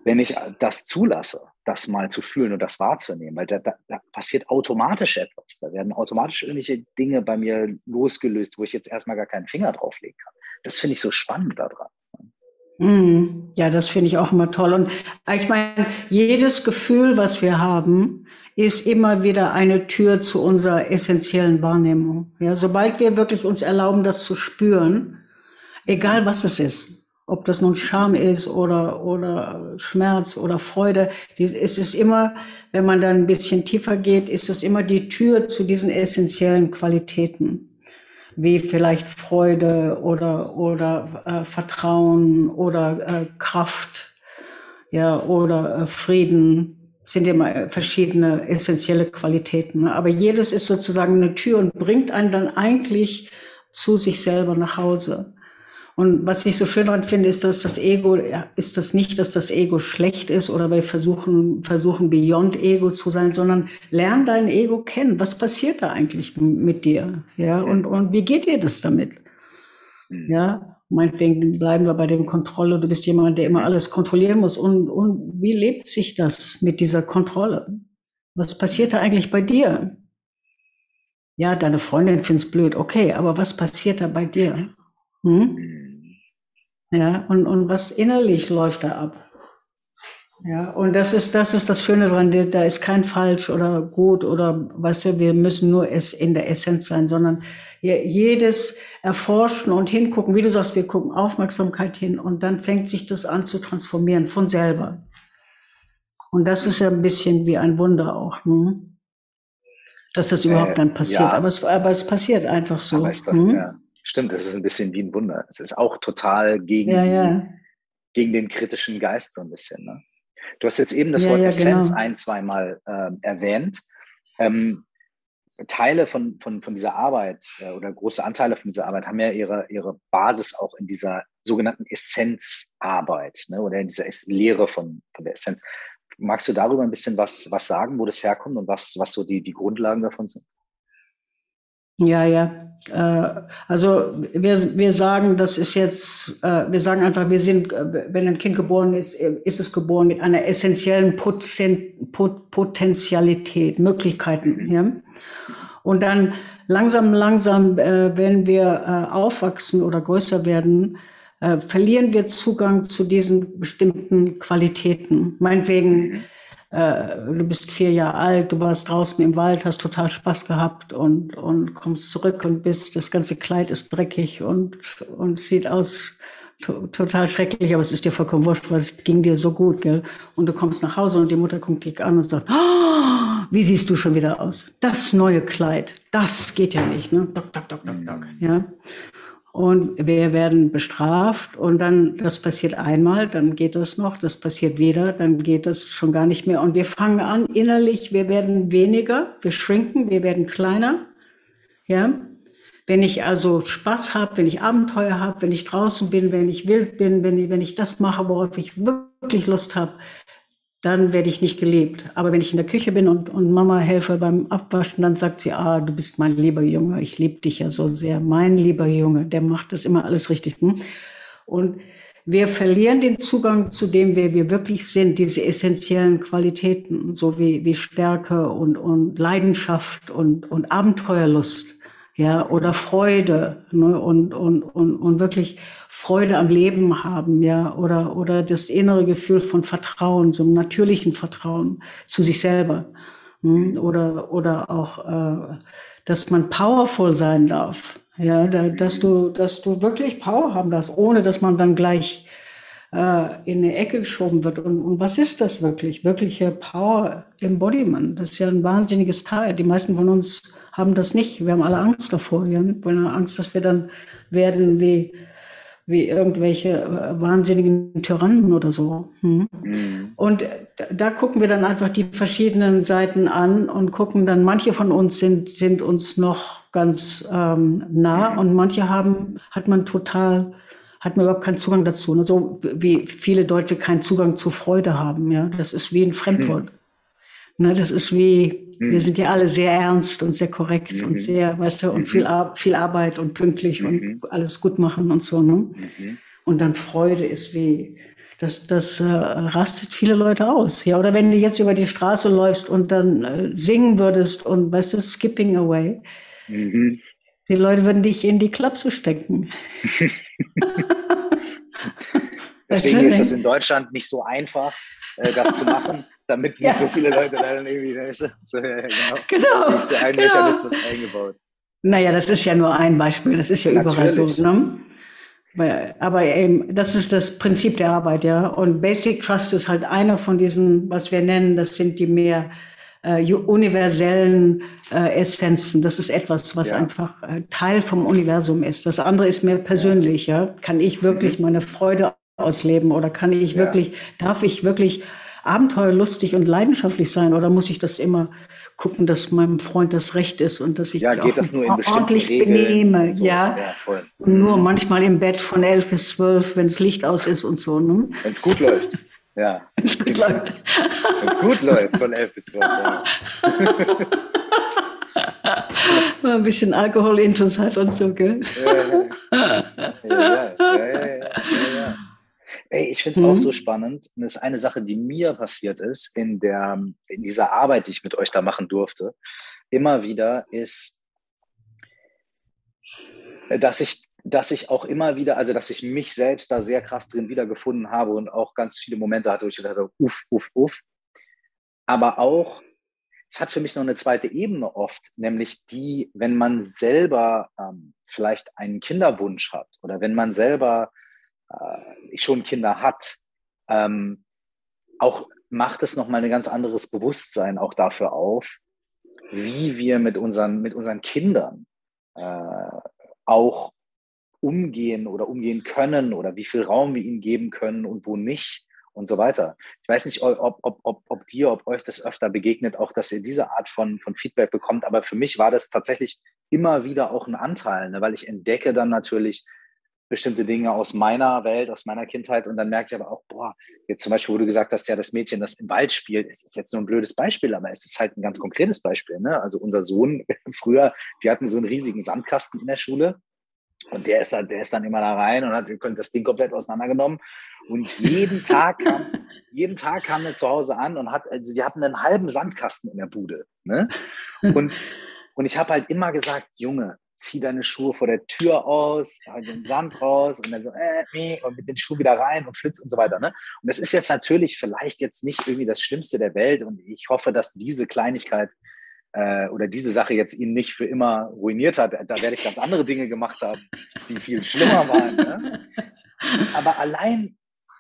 wenn ich das zulasse, das mal zu fühlen und das wahrzunehmen, weil da, da, da passiert automatisch etwas. Da werden automatisch irgendwelche Dinge bei mir losgelöst, wo ich jetzt erstmal gar keinen Finger drauflegen kann. Das finde ich so spannend daran. Mhm. Ja, das finde ich auch immer toll. Und ich meine, jedes Gefühl, was wir haben, ist immer wieder eine Tür zu unserer essentiellen Wahrnehmung. Ja, sobald wir wirklich uns erlauben, das zu spüren, egal was es ist, ob das nun Scham ist oder, oder Schmerz oder Freude, ist es immer, wenn man dann ein bisschen tiefer geht, ist es immer die Tür zu diesen essentiellen Qualitäten wie vielleicht Freude oder, oder äh, Vertrauen oder äh, Kraft, ja, oder äh, Frieden sind immer verschiedene essentielle Qualitäten. Aber jedes ist sozusagen eine Tür und bringt einen dann eigentlich zu sich selber nach Hause. Und was ich so schön daran finde, ist, dass das Ego, ist das nicht, dass das Ego schlecht ist oder wir versuchen, versuchen beyond Ego zu sein, sondern lern dein Ego kennen. Was passiert da eigentlich mit dir? Ja, und, und wie geht dir das damit? Mhm. Ja, meinetwegen bleiben wir bei dem Kontrolle. Du bist jemand, der immer alles kontrollieren muss. Und, und wie lebt sich das mit dieser Kontrolle? Was passiert da eigentlich bei dir? Ja, deine Freundin find's blöd. Okay, aber was passiert da bei dir? Hm? Ja, und, und was innerlich läuft da ab? Ja, und das ist, das ist das Schöne dran, da ist kein falsch oder gut oder, weißt du, wir müssen nur es in der Essenz sein, sondern jedes erforschen und hingucken, wie du sagst, wir gucken Aufmerksamkeit hin und dann fängt sich das an zu transformieren von selber. Und das ist ja ein bisschen wie ein Wunder auch, ne? dass das überhaupt äh, dann passiert. Ja. Aber, es, aber es passiert einfach so. Aber ist das, hm? ja. Stimmt, das ist ein bisschen wie ein Wunder. Es ist auch total gegen, ja, die, ja. gegen den kritischen Geist so ein bisschen. Ne? Du hast jetzt eben das ja, Wort Essenz genau. ein, zweimal äh, erwähnt. Ähm, Teile von, von, von dieser Arbeit äh, oder große Anteile von dieser Arbeit haben ja ihre, ihre Basis auch in dieser sogenannten Essenzarbeit ne, oder in dieser Lehre von, von der Essenz. Magst du darüber ein bisschen was, was sagen, wo das herkommt und was, was so die, die Grundlagen davon sind? Ja, ja. Äh, also wir, wir sagen, das ist jetzt, äh, wir sagen einfach, wir sind, äh, wenn ein Kind geboren ist, ist es geboren mit einer essentiellen Poten Potentialität, Möglichkeiten. Ja? Und dann langsam, langsam, wenn wir aufwachsen oder größer werden, verlieren wir Zugang zu diesen bestimmten Qualitäten. Meinetwegen äh, du bist vier Jahre alt, du warst draußen im Wald, hast total Spaß gehabt und, und kommst zurück und bist, das ganze Kleid ist dreckig und, und sieht aus to total schrecklich, aber es ist dir vollkommen wurscht, weil es ging dir so gut, gell? Und du kommst nach Hause und die Mutter guckt dich an und sagt, oh, wie siehst du schon wieder aus? Das neue Kleid, das geht ja nicht, ne? Dock, dock, dock, dock, dock, ja? Und wir werden bestraft und dann, das passiert einmal, dann geht das noch, das passiert wieder, dann geht das schon gar nicht mehr. Und wir fangen an innerlich, wir werden weniger, wir schrinken, wir werden kleiner, ja. Wenn ich also Spaß habe, wenn ich Abenteuer habe, wenn ich draußen bin, wenn ich wild bin, wenn ich, wenn ich das mache, worauf ich wirklich Lust habe, dann werde ich nicht geliebt. Aber wenn ich in der Küche bin und, und Mama helfe beim Abwaschen, dann sagt sie, ah, du bist mein lieber Junge, ich liebe dich ja so sehr. Mein lieber Junge, der macht das immer alles richtig. Hm? Und wir verlieren den Zugang zu dem, wer wir wirklich sind, diese essentiellen Qualitäten, so wie, wie Stärke und, und Leidenschaft und, und Abenteuerlust ja, oder Freude ne, und, und, und, und wirklich Freude am Leben haben, ja, oder, oder das innere Gefühl von Vertrauen, so einem natürlichen Vertrauen zu sich selber. Ne, oder, oder auch, äh, dass man powerful sein darf, ja, da, dass du, dass du wirklich Power haben darfst, ohne dass man dann gleich äh, in eine Ecke geschoben wird. Und, und was ist das wirklich? Wirkliche Power Embodiment. Das ist ja ein wahnsinniges Teil. Die meisten von uns haben das nicht. Wir haben alle Angst davor. Wir haben Angst, dass wir dann werden wie, wie irgendwelche äh, wahnsinnigen Tyrannen oder so. Hm? Mhm. Und da gucken wir dann einfach die verschiedenen Seiten an und gucken dann, manche von uns sind, sind uns noch ganz ähm, nah mhm. und manche haben, hat man total, hat man überhaupt keinen Zugang dazu. Ne? So wie viele Deutsche keinen Zugang zu Freude haben. Ja, das ist wie ein Fremdwort. Mhm. Ne, das ist wie, Mhm. Wir sind ja alle sehr ernst und sehr korrekt mhm. und sehr, weißt du, und mhm. viel, Ar viel Arbeit und pünktlich und mhm. alles gut machen und so. Ne? Mhm. Und dann Freude ist wie, das, das äh, rastet viele Leute aus. Ja, oder wenn du jetzt über die Straße läufst und dann äh, singen würdest und weißt du, skipping away. Mhm. Die Leute würden dich in die Klapse stecken. Deswegen ist es in Deutschland nicht so einfach, äh, das zu machen damit nicht ja. so viele Leute da dann irgendwie, ist so, ja, genau, genau, ist ein genau. Mechanismus eingebaut. Naja, das ist ja nur ein Beispiel, das ist ja Natürlich. überall so. Ne? Aber eben, das ist das Prinzip der Arbeit, ja. Und Basic Trust ist halt einer von diesen, was wir nennen, das sind die mehr äh, universellen äh, Essenzen. Das ist etwas, was ja. einfach äh, Teil vom Universum ist. Das andere ist mehr persönlich, ja. Kann ich wirklich mhm. meine Freude ausleben oder kann ich ja. wirklich, darf ich wirklich abenteuerlustig und leidenschaftlich sein oder muss ich das immer gucken, dass meinem Freund das Recht ist und dass ich ja, geht das ordentlich Regeln benehme, so. ja. ja nur manchmal im Bett von elf bis zwölf, wenn das Licht aus ist und so. Ne? Wenn es gut läuft. Ja. Wenn es gut läuft. Wenn es gut läuft, von elf bis zwölf. Ja. Mal ein bisschen Alkohol intus hat und so, gell? Ja, ja, ja. ja. Ey, ich finde es mhm. auch so spannend. Und das ist eine Sache, die mir passiert ist in, der, in dieser Arbeit, die ich mit euch da machen durfte, immer wieder ist, dass ich, dass ich auch immer wieder, also dass ich mich selbst da sehr krass drin wiedergefunden habe und auch ganz viele Momente hatte, wo ich dachte, uff, uff, uff. Aber auch, es hat für mich noch eine zweite Ebene oft, nämlich die, wenn man selber ähm, vielleicht einen Kinderwunsch hat oder wenn man selber äh, schon Kinder hat, ähm, auch macht es nochmal ein ganz anderes Bewusstsein auch dafür auf, wie wir mit unseren, mit unseren Kindern äh, auch umgehen oder umgehen können oder wie viel Raum wir ihnen geben können und wo nicht und so weiter. Ich weiß nicht, ob, ob, ob, ob dir, ob euch das öfter begegnet, auch dass ihr diese Art von, von Feedback bekommt, aber für mich war das tatsächlich immer wieder auch ein Anteil, ne, weil ich entdecke dann natürlich, bestimmte Dinge aus meiner Welt, aus meiner Kindheit und dann merke ich aber auch, boah, jetzt zum Beispiel, wo du gesagt hast, ja, das Mädchen, das im Wald spielt, es ist jetzt nur ein blödes Beispiel, aber es ist halt ein ganz konkretes Beispiel. Ne? Also unser Sohn früher, die hatten so einen riesigen Sandkasten in der Schule und der ist dann, der ist dann immer da rein und hat das Ding komplett auseinandergenommen und jeden Tag kam, jeden Tag kam er zu Hause an und hat, also die hatten einen halben Sandkasten in der Bude. Ne? Und und ich habe halt immer gesagt, Junge, zieh deine Schuhe vor der Tür aus, den Sand raus und dann so, äh, nee, und mit den Schuhen wieder rein und flitz und so weiter. Ne? Und das ist jetzt natürlich vielleicht jetzt nicht irgendwie das Schlimmste der Welt und ich hoffe, dass diese Kleinigkeit äh, oder diese Sache jetzt ihn nicht für immer ruiniert hat. Da werde ich ganz andere Dinge gemacht haben, die viel schlimmer waren. Ne? Aber allein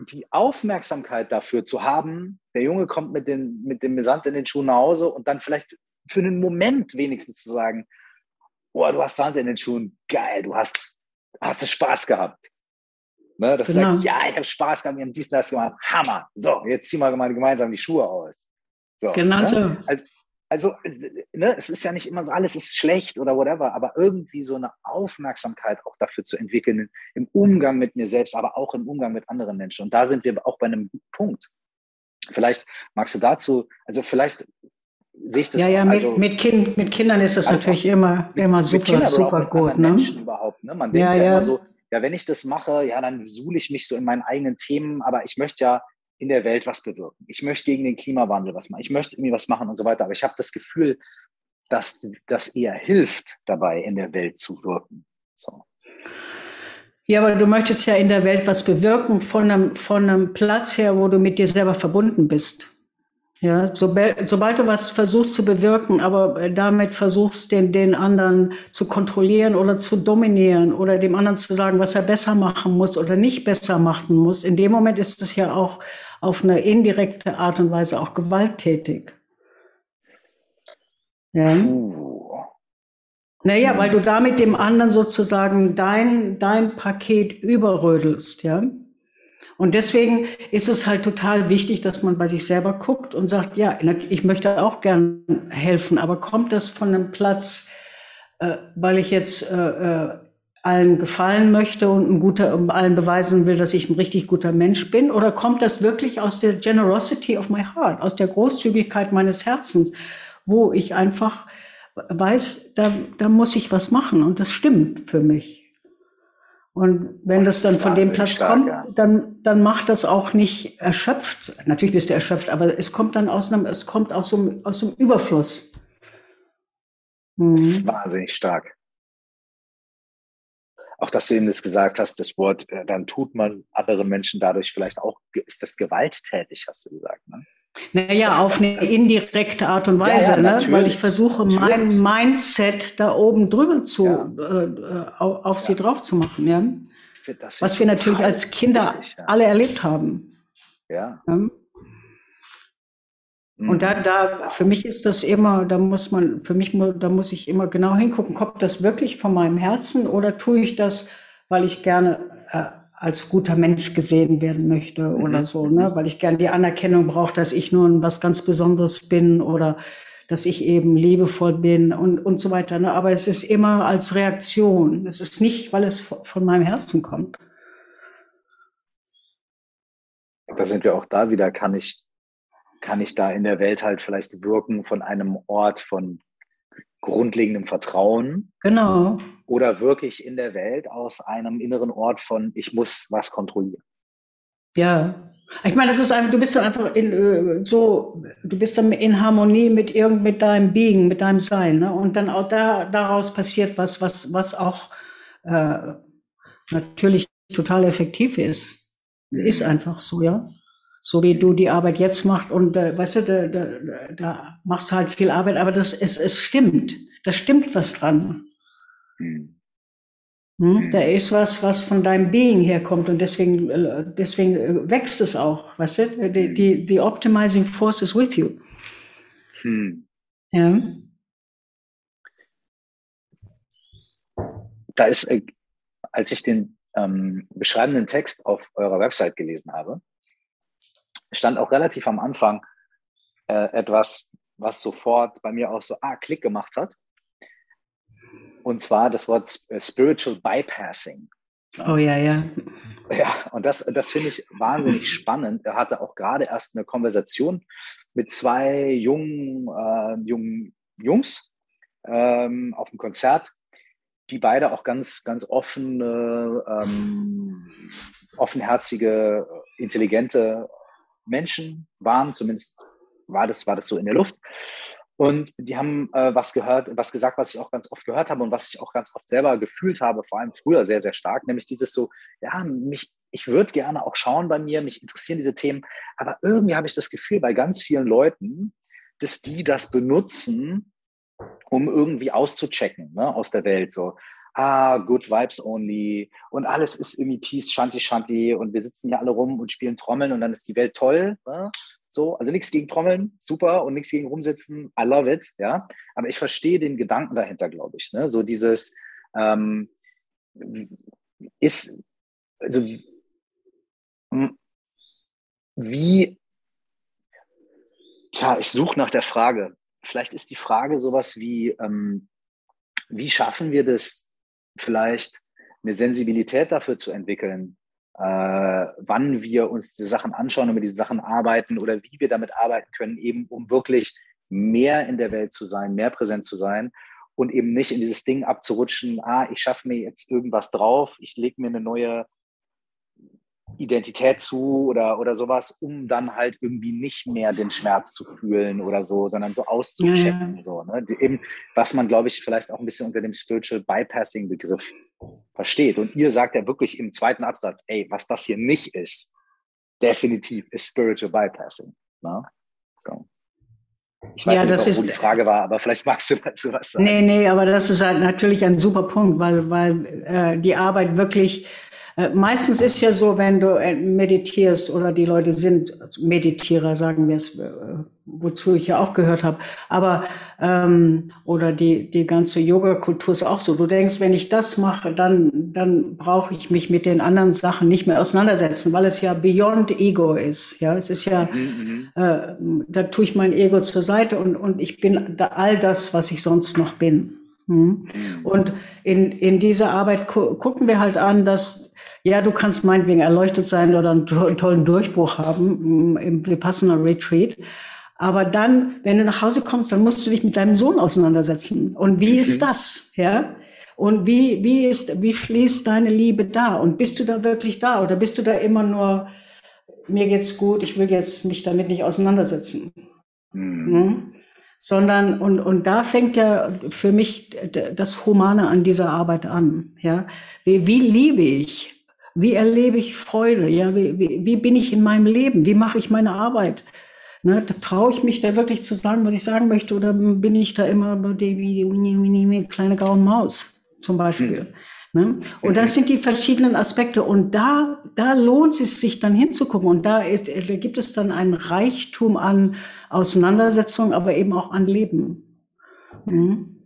die Aufmerksamkeit dafür zu haben, der Junge kommt mit, den, mit dem Sand in den Schuhen nach Hause und dann vielleicht für einen Moment wenigstens zu sagen, oh, du hast Sand in den Schuhen, geil, du hast, hast du Spaß gehabt. Ne, das genau. sagt, ja, ich habe Spaß gehabt, wir haben dies, das gemacht, Hammer. So, jetzt ziehen wir mal gemeinsam die Schuhe aus. So, genau ne? so. Also, also ne, es ist ja nicht immer so, alles ist schlecht oder whatever, aber irgendwie so eine Aufmerksamkeit auch dafür zu entwickeln im Umgang mit mir selbst, aber auch im Umgang mit anderen Menschen. Und da sind wir auch bei einem Punkt. Vielleicht magst du dazu, also vielleicht sehe ich das. Ja, ja, also, mit, mit, kind, mit Kindern ist das also natürlich immer, immer super, super gut. Ne? Menschen überhaupt, ne? Man denkt ja, ja, ja immer so, ja, wenn ich das mache, ja, dann suhle ich mich so in meinen eigenen Themen, aber ich möchte ja in der Welt was bewirken. Ich möchte gegen den Klimawandel was machen. Ich möchte irgendwie was machen und so weiter. Aber ich habe das Gefühl, dass das eher hilft, dabei in der Welt zu wirken. So. Ja, aber du möchtest ja in der Welt was bewirken von einem, von einem Platz her, wo du mit dir selber verbunden bist. Ja, sobald, du was versuchst zu bewirken, aber damit versuchst, den, den anderen zu kontrollieren oder zu dominieren oder dem anderen zu sagen, was er besser machen muss oder nicht besser machen muss, in dem Moment ist es ja auch auf eine indirekte Art und Weise auch gewalttätig. Ja. Naja, weil du damit dem anderen sozusagen dein, dein Paket überrödelst, ja. Und deswegen ist es halt total wichtig, dass man bei sich selber guckt und sagt, ja, ich möchte auch gern helfen, aber kommt das von einem Platz, äh, weil ich jetzt äh, äh, allen gefallen möchte und ein guter, allen beweisen will, dass ich ein richtig guter Mensch bin? Oder kommt das wirklich aus der Generosity of my heart, aus der Großzügigkeit meines Herzens, wo ich einfach weiß, da, da muss ich was machen und das stimmt für mich. Und wenn das dann von dem Platz stark, kommt, ja. dann, dann macht das auch nicht erschöpft. Natürlich bist du erschöpft, aber es kommt dann aus einem, es kommt aus einem, aus einem Überfluss. Mhm. Das ist wahnsinnig stark. Auch dass du eben das gesagt hast, das Wort, äh, dann tut man anderen Menschen dadurch vielleicht auch, ist das gewalttätig, hast du gesagt, ne? Naja, das, auf das, eine das, indirekte Art und Weise, ja, ja, ne? weil ich versuche, mein Mindset da oben drüber zu, ja. äh, auf, auf sie drauf zu machen. Ja? Was wir natürlich als Kinder richtig, alle erlebt haben. Ja. Und da, da, für mich ist das immer, da muss man, für mich, da muss ich immer genau hingucken, kommt das wirklich von meinem Herzen oder tue ich das, weil ich gerne äh, als guter Mensch gesehen werden möchte mhm. oder so, ne? weil ich gern die Anerkennung brauche, dass ich nun was ganz Besonderes bin oder dass ich eben liebevoll bin und, und so weiter. Ne? Aber es ist immer als Reaktion. Es ist nicht, weil es von meinem Herzen kommt. Da sind wir auch da wieder, kann ich, kann ich da in der Welt halt vielleicht wirken von einem Ort von grundlegendem Vertrauen. Genau. Oder wirklich in der Welt aus einem inneren Ort von, ich muss was kontrollieren. Ja. Ich meine, das ist einfach, du bist dann einfach in, äh, so, du bist dann in Harmonie mit irgend, mit deinem Being, mit deinem Sein, ne? Und dann auch da, daraus passiert was, was, was auch, äh, natürlich total effektiv ist. Ist einfach so, ja so wie du die Arbeit jetzt machst und äh, weißt du, da, da, da machst du halt viel Arbeit, aber das es, es stimmt, da stimmt was dran. Hm? Hm? Da ist was, was von deinem Being herkommt und deswegen, äh, deswegen äh, wächst es auch, weißt du? Die, die, die optimizing force is with you. Hm. Ja. Da ist, äh, als ich den ähm, beschreibenden Text auf eurer Website gelesen habe, stand auch relativ am Anfang äh, etwas, was sofort bei mir auch so, ah, Klick gemacht hat. Und zwar das Wort äh, Spiritual Bypassing. Oh ja, ja. Ja, und das, das finde ich wahnsinnig spannend. Er hatte auch gerade erst eine Konversation mit zwei jungen, äh, jungen Jungs ähm, auf dem Konzert, die beide auch ganz, ganz offene, ähm, offenherzige, intelligente Menschen waren, zumindest war das, war das so in der Luft. Und die haben äh, was gehört, was gesagt, was ich auch ganz oft gehört habe und was ich auch ganz oft selber gefühlt habe, vor allem früher sehr, sehr stark, nämlich dieses so, ja, mich, ich würde gerne auch schauen bei mir, mich interessieren diese Themen, aber irgendwie habe ich das Gefühl bei ganz vielen Leuten, dass die das benutzen, um irgendwie auszuchecken ne, aus der Welt. So, ah, good vibes only und alles ist irgendwie Peace, Shanti, Shanti und wir sitzen hier alle rum und spielen Trommeln und dann ist die Welt toll. Ne? So, also nichts gegen Trommeln, super, und nichts gegen rumsitzen, I love it, ja. Aber ich verstehe den Gedanken dahinter, glaube ich. Ne? So dieses ähm, ist, also wie, tja, ich suche nach der Frage. Vielleicht ist die Frage sowas wie, ähm, wie schaffen wir das, vielleicht eine Sensibilität dafür zu entwickeln, äh, wann wir uns die Sachen anschauen und mit diesen Sachen arbeiten oder wie wir damit arbeiten können, eben um wirklich mehr in der Welt zu sein, mehr präsent zu sein und eben nicht in dieses Ding abzurutschen, ah, ich schaffe mir jetzt irgendwas drauf, ich lege mir eine neue Identität zu oder, oder sowas, um dann halt irgendwie nicht mehr den Schmerz zu fühlen oder so, sondern so auszuchecken. Ja, ja. So, ne? Eben, was man, glaube ich, vielleicht auch ein bisschen unter dem Spiritual Bypassing-Begriff versteht. Und ihr sagt ja wirklich im zweiten Absatz, ey, was das hier nicht ist, definitiv ist Spiritual Bypassing. Ne? So. Ich weiß ja, nicht, ist, wo die Frage war, aber vielleicht magst du dazu was sagen. Nee, nee, aber das ist halt natürlich ein super Punkt, weil, weil äh, die Arbeit wirklich meistens ist ja so, wenn du äh, meditierst oder die Leute sind Meditierer, sagen wir es, äh, wozu ich ja auch gehört habe. Aber ähm, oder die die ganze Yoga-Kultur ist auch so. Du denkst, wenn ich das mache, dann dann brauche ich mich mit den anderen Sachen nicht mehr auseinandersetzen, weil es ja Beyond Ego ist. Ja, es ist ja, mhm, mhm. äh, da tue ich mein Ego zur Seite und und ich bin da all das, was ich sonst noch bin. Hm? Mhm. Und in, in dieser Arbeit gu gucken wir halt an, dass ja, du kannst meinetwegen erleuchtet sein oder einen to tollen Durchbruch haben mm, im Vipassana Retreat. Aber dann, wenn du nach Hause kommst, dann musst du dich mit deinem Sohn auseinandersetzen. Und wie ist mhm. das? Ja? Und wie, wie ist, wie fließt deine Liebe da? Und bist du da wirklich da? Oder bist du da immer nur, mir geht's gut, ich will jetzt mich damit nicht auseinandersetzen? Mhm. Hm? Sondern, und, und da fängt ja für mich das Humane an dieser Arbeit an. Ja? Wie, wie liebe ich? Wie erlebe ich Freude? Ja, wie, wie, wie bin ich in meinem Leben? Wie mache ich meine Arbeit? Ne, traue ich mich da wirklich zu sagen, was ich sagen möchte, oder bin ich da immer die, wie die kleine graue Maus zum Beispiel? Mhm. Ne? Und das sind die verschiedenen Aspekte. Und da, da lohnt es sich dann hinzugucken. Und da, ist, da gibt es dann einen Reichtum an Auseinandersetzung, aber eben auch an Leben. Mhm.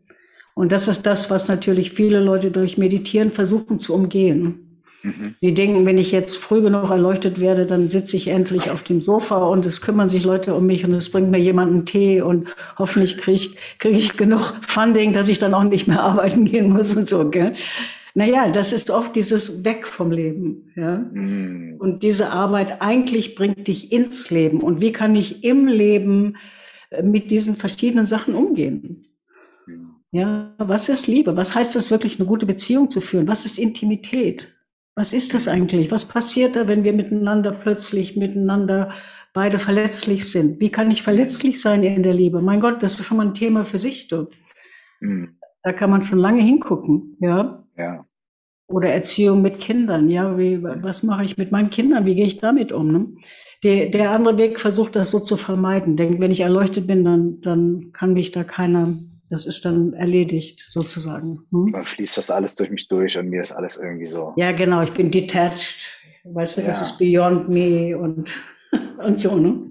Und das ist das, was natürlich viele Leute durch Meditieren versuchen zu umgehen. Mhm. Die denken, wenn ich jetzt früh genug erleuchtet werde, dann sitze ich endlich auf dem Sofa und es kümmern sich Leute um mich und es bringt mir jemand einen Tee und hoffentlich kriege ich, krieg ich genug Funding, dass ich dann auch nicht mehr arbeiten gehen muss und so. Gell? Naja, das ist oft dieses Weg vom Leben. Ja? Mhm. Und diese Arbeit eigentlich bringt dich ins Leben. Und wie kann ich im Leben äh, mit diesen verschiedenen Sachen umgehen? Ja, was ist Liebe? Was heißt es wirklich, eine gute Beziehung zu führen? Was ist Intimität? Was ist das eigentlich? Was passiert da, wenn wir miteinander plötzlich miteinander beide verletzlich sind? Wie kann ich verletzlich sein in der Liebe? Mein Gott, das ist schon mal ein Thema für sich. Du. Mhm. Da kann man schon lange hingucken, ja. Ja. Oder Erziehung mit Kindern, ja. Wie, was mache ich mit meinen Kindern? Wie gehe ich damit um? Ne? Der, der andere Weg versucht das so zu vermeiden. Denkt, wenn ich erleuchtet bin, dann, dann kann mich da keiner das ist dann erledigt sozusagen. Hm? Dann fließt das alles durch mich durch und mir ist alles irgendwie so. Ja, genau, ich bin detached. Weißt du, ja. das ist beyond me und, und so, ne?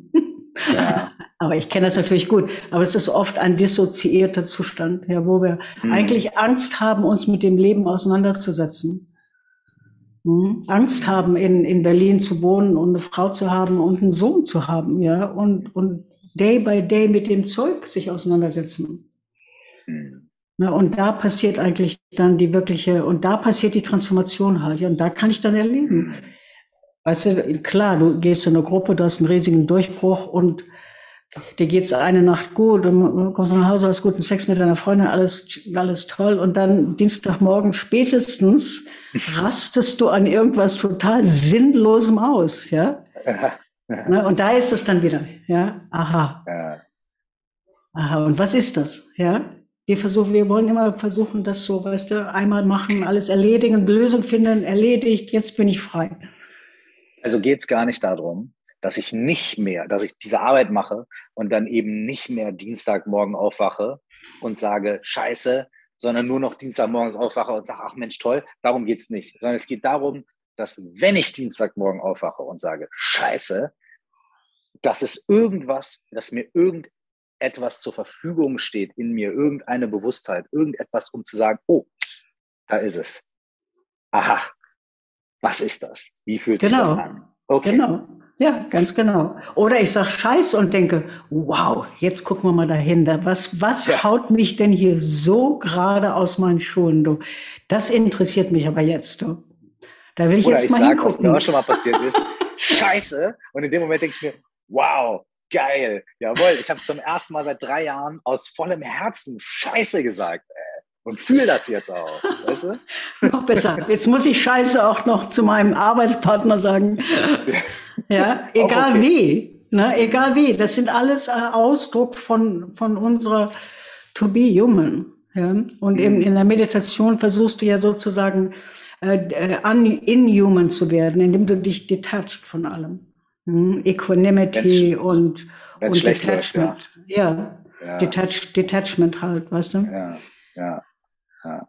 Ja. Aber ich kenne das natürlich gut. Aber es ist oft ein dissoziierter Zustand, ja, wo wir hm. eigentlich Angst haben, uns mit dem Leben auseinanderzusetzen. Hm? Angst haben, in, in Berlin zu wohnen und eine Frau zu haben und einen Sohn zu haben, ja, und, und day by day mit dem Zeug sich auseinandersetzen. Mhm. Ne, und da passiert eigentlich dann die wirkliche, und da passiert die Transformation halt, ja, und da kann ich dann erleben. Mhm. Weißt du, klar, du gehst in eine Gruppe, du hast einen riesigen Durchbruch und dir geht's eine Nacht gut und kommst nach Hause, hast guten Sex mit deiner Freundin, alles, alles toll. Und dann Dienstagmorgen spätestens rastest du an irgendwas total Sinnlosem aus, ja. Ne, und da ist es dann wieder, ja, aha. Ja. aha, und was ist das? Ja, wir versuchen, wir wollen immer versuchen, das so, weißt du, einmal machen, alles erledigen, Lösung finden, erledigt, jetzt bin ich frei. Also geht es gar nicht darum, dass ich nicht mehr, dass ich diese Arbeit mache und dann eben nicht mehr Dienstagmorgen aufwache und sage, scheiße, sondern nur noch Dienstagmorgens aufwache und sage, ach Mensch, toll, darum geht es nicht. Sondern es geht darum, dass wenn ich Dienstagmorgen aufwache und sage, scheiße, dass es irgendwas, dass mir irgendetwas zur Verfügung steht in mir, irgendeine Bewusstheit, irgendetwas, um zu sagen, oh, da ist es. Aha, was ist das? Wie fühlt genau. sich das an? Okay. Genau. Ja, ganz genau. Oder ich sage Scheiß und denke, wow, jetzt gucken wir mal dahin. Was, was ja. haut mich denn hier so gerade aus meinen Schuhen? Du? Das interessiert mich aber jetzt. Du. Da will ich Oder jetzt ich mal sag, hingucken. Was mir auch schon mal passiert ist. Scheiße. Und in dem Moment denke ich mir, wow, geil. Jawohl, ich habe zum ersten Mal seit drei Jahren aus vollem Herzen Scheiße gesagt. Ey. Und fühle das jetzt auch. Weißt du? noch besser. Jetzt muss ich Scheiße auch noch zu meinem Arbeitspartner sagen. Ja, egal okay. wie. Ne, egal wie. Das sind alles äh, Ausdruck von, von unserer To be human. Ja? Und mhm. in, in der Meditation versuchst du ja sozusagen äh, äh un, inhuman zu werden, indem du dich detached von allem. Hm? Equanimity wenn's, und, und Detachment. Läuft, ja. ja. ja. Detach, Detachment halt, weißt du? Ja, ja.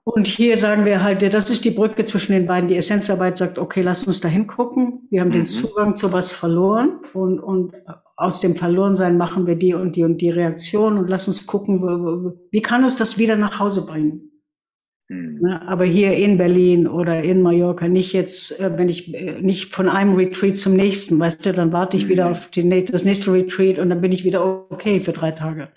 Und hier sagen wir halt, das ist die Brücke zwischen den beiden. Die Essenzarbeit sagt, okay, lass uns da hingucken. Wir haben mhm. den Zugang zu was verloren und, und aus dem Verlorensein machen wir die und die und die Reaktion und lass uns gucken, wie kann uns das wieder nach Hause bringen. Mhm. aber hier in Berlin oder in Mallorca nicht jetzt, äh, wenn ich äh, nicht von einem Retreat zum nächsten, weißt du, dann warte ich mhm. wieder auf die, das nächste Retreat und dann bin ich wieder okay für drei Tage.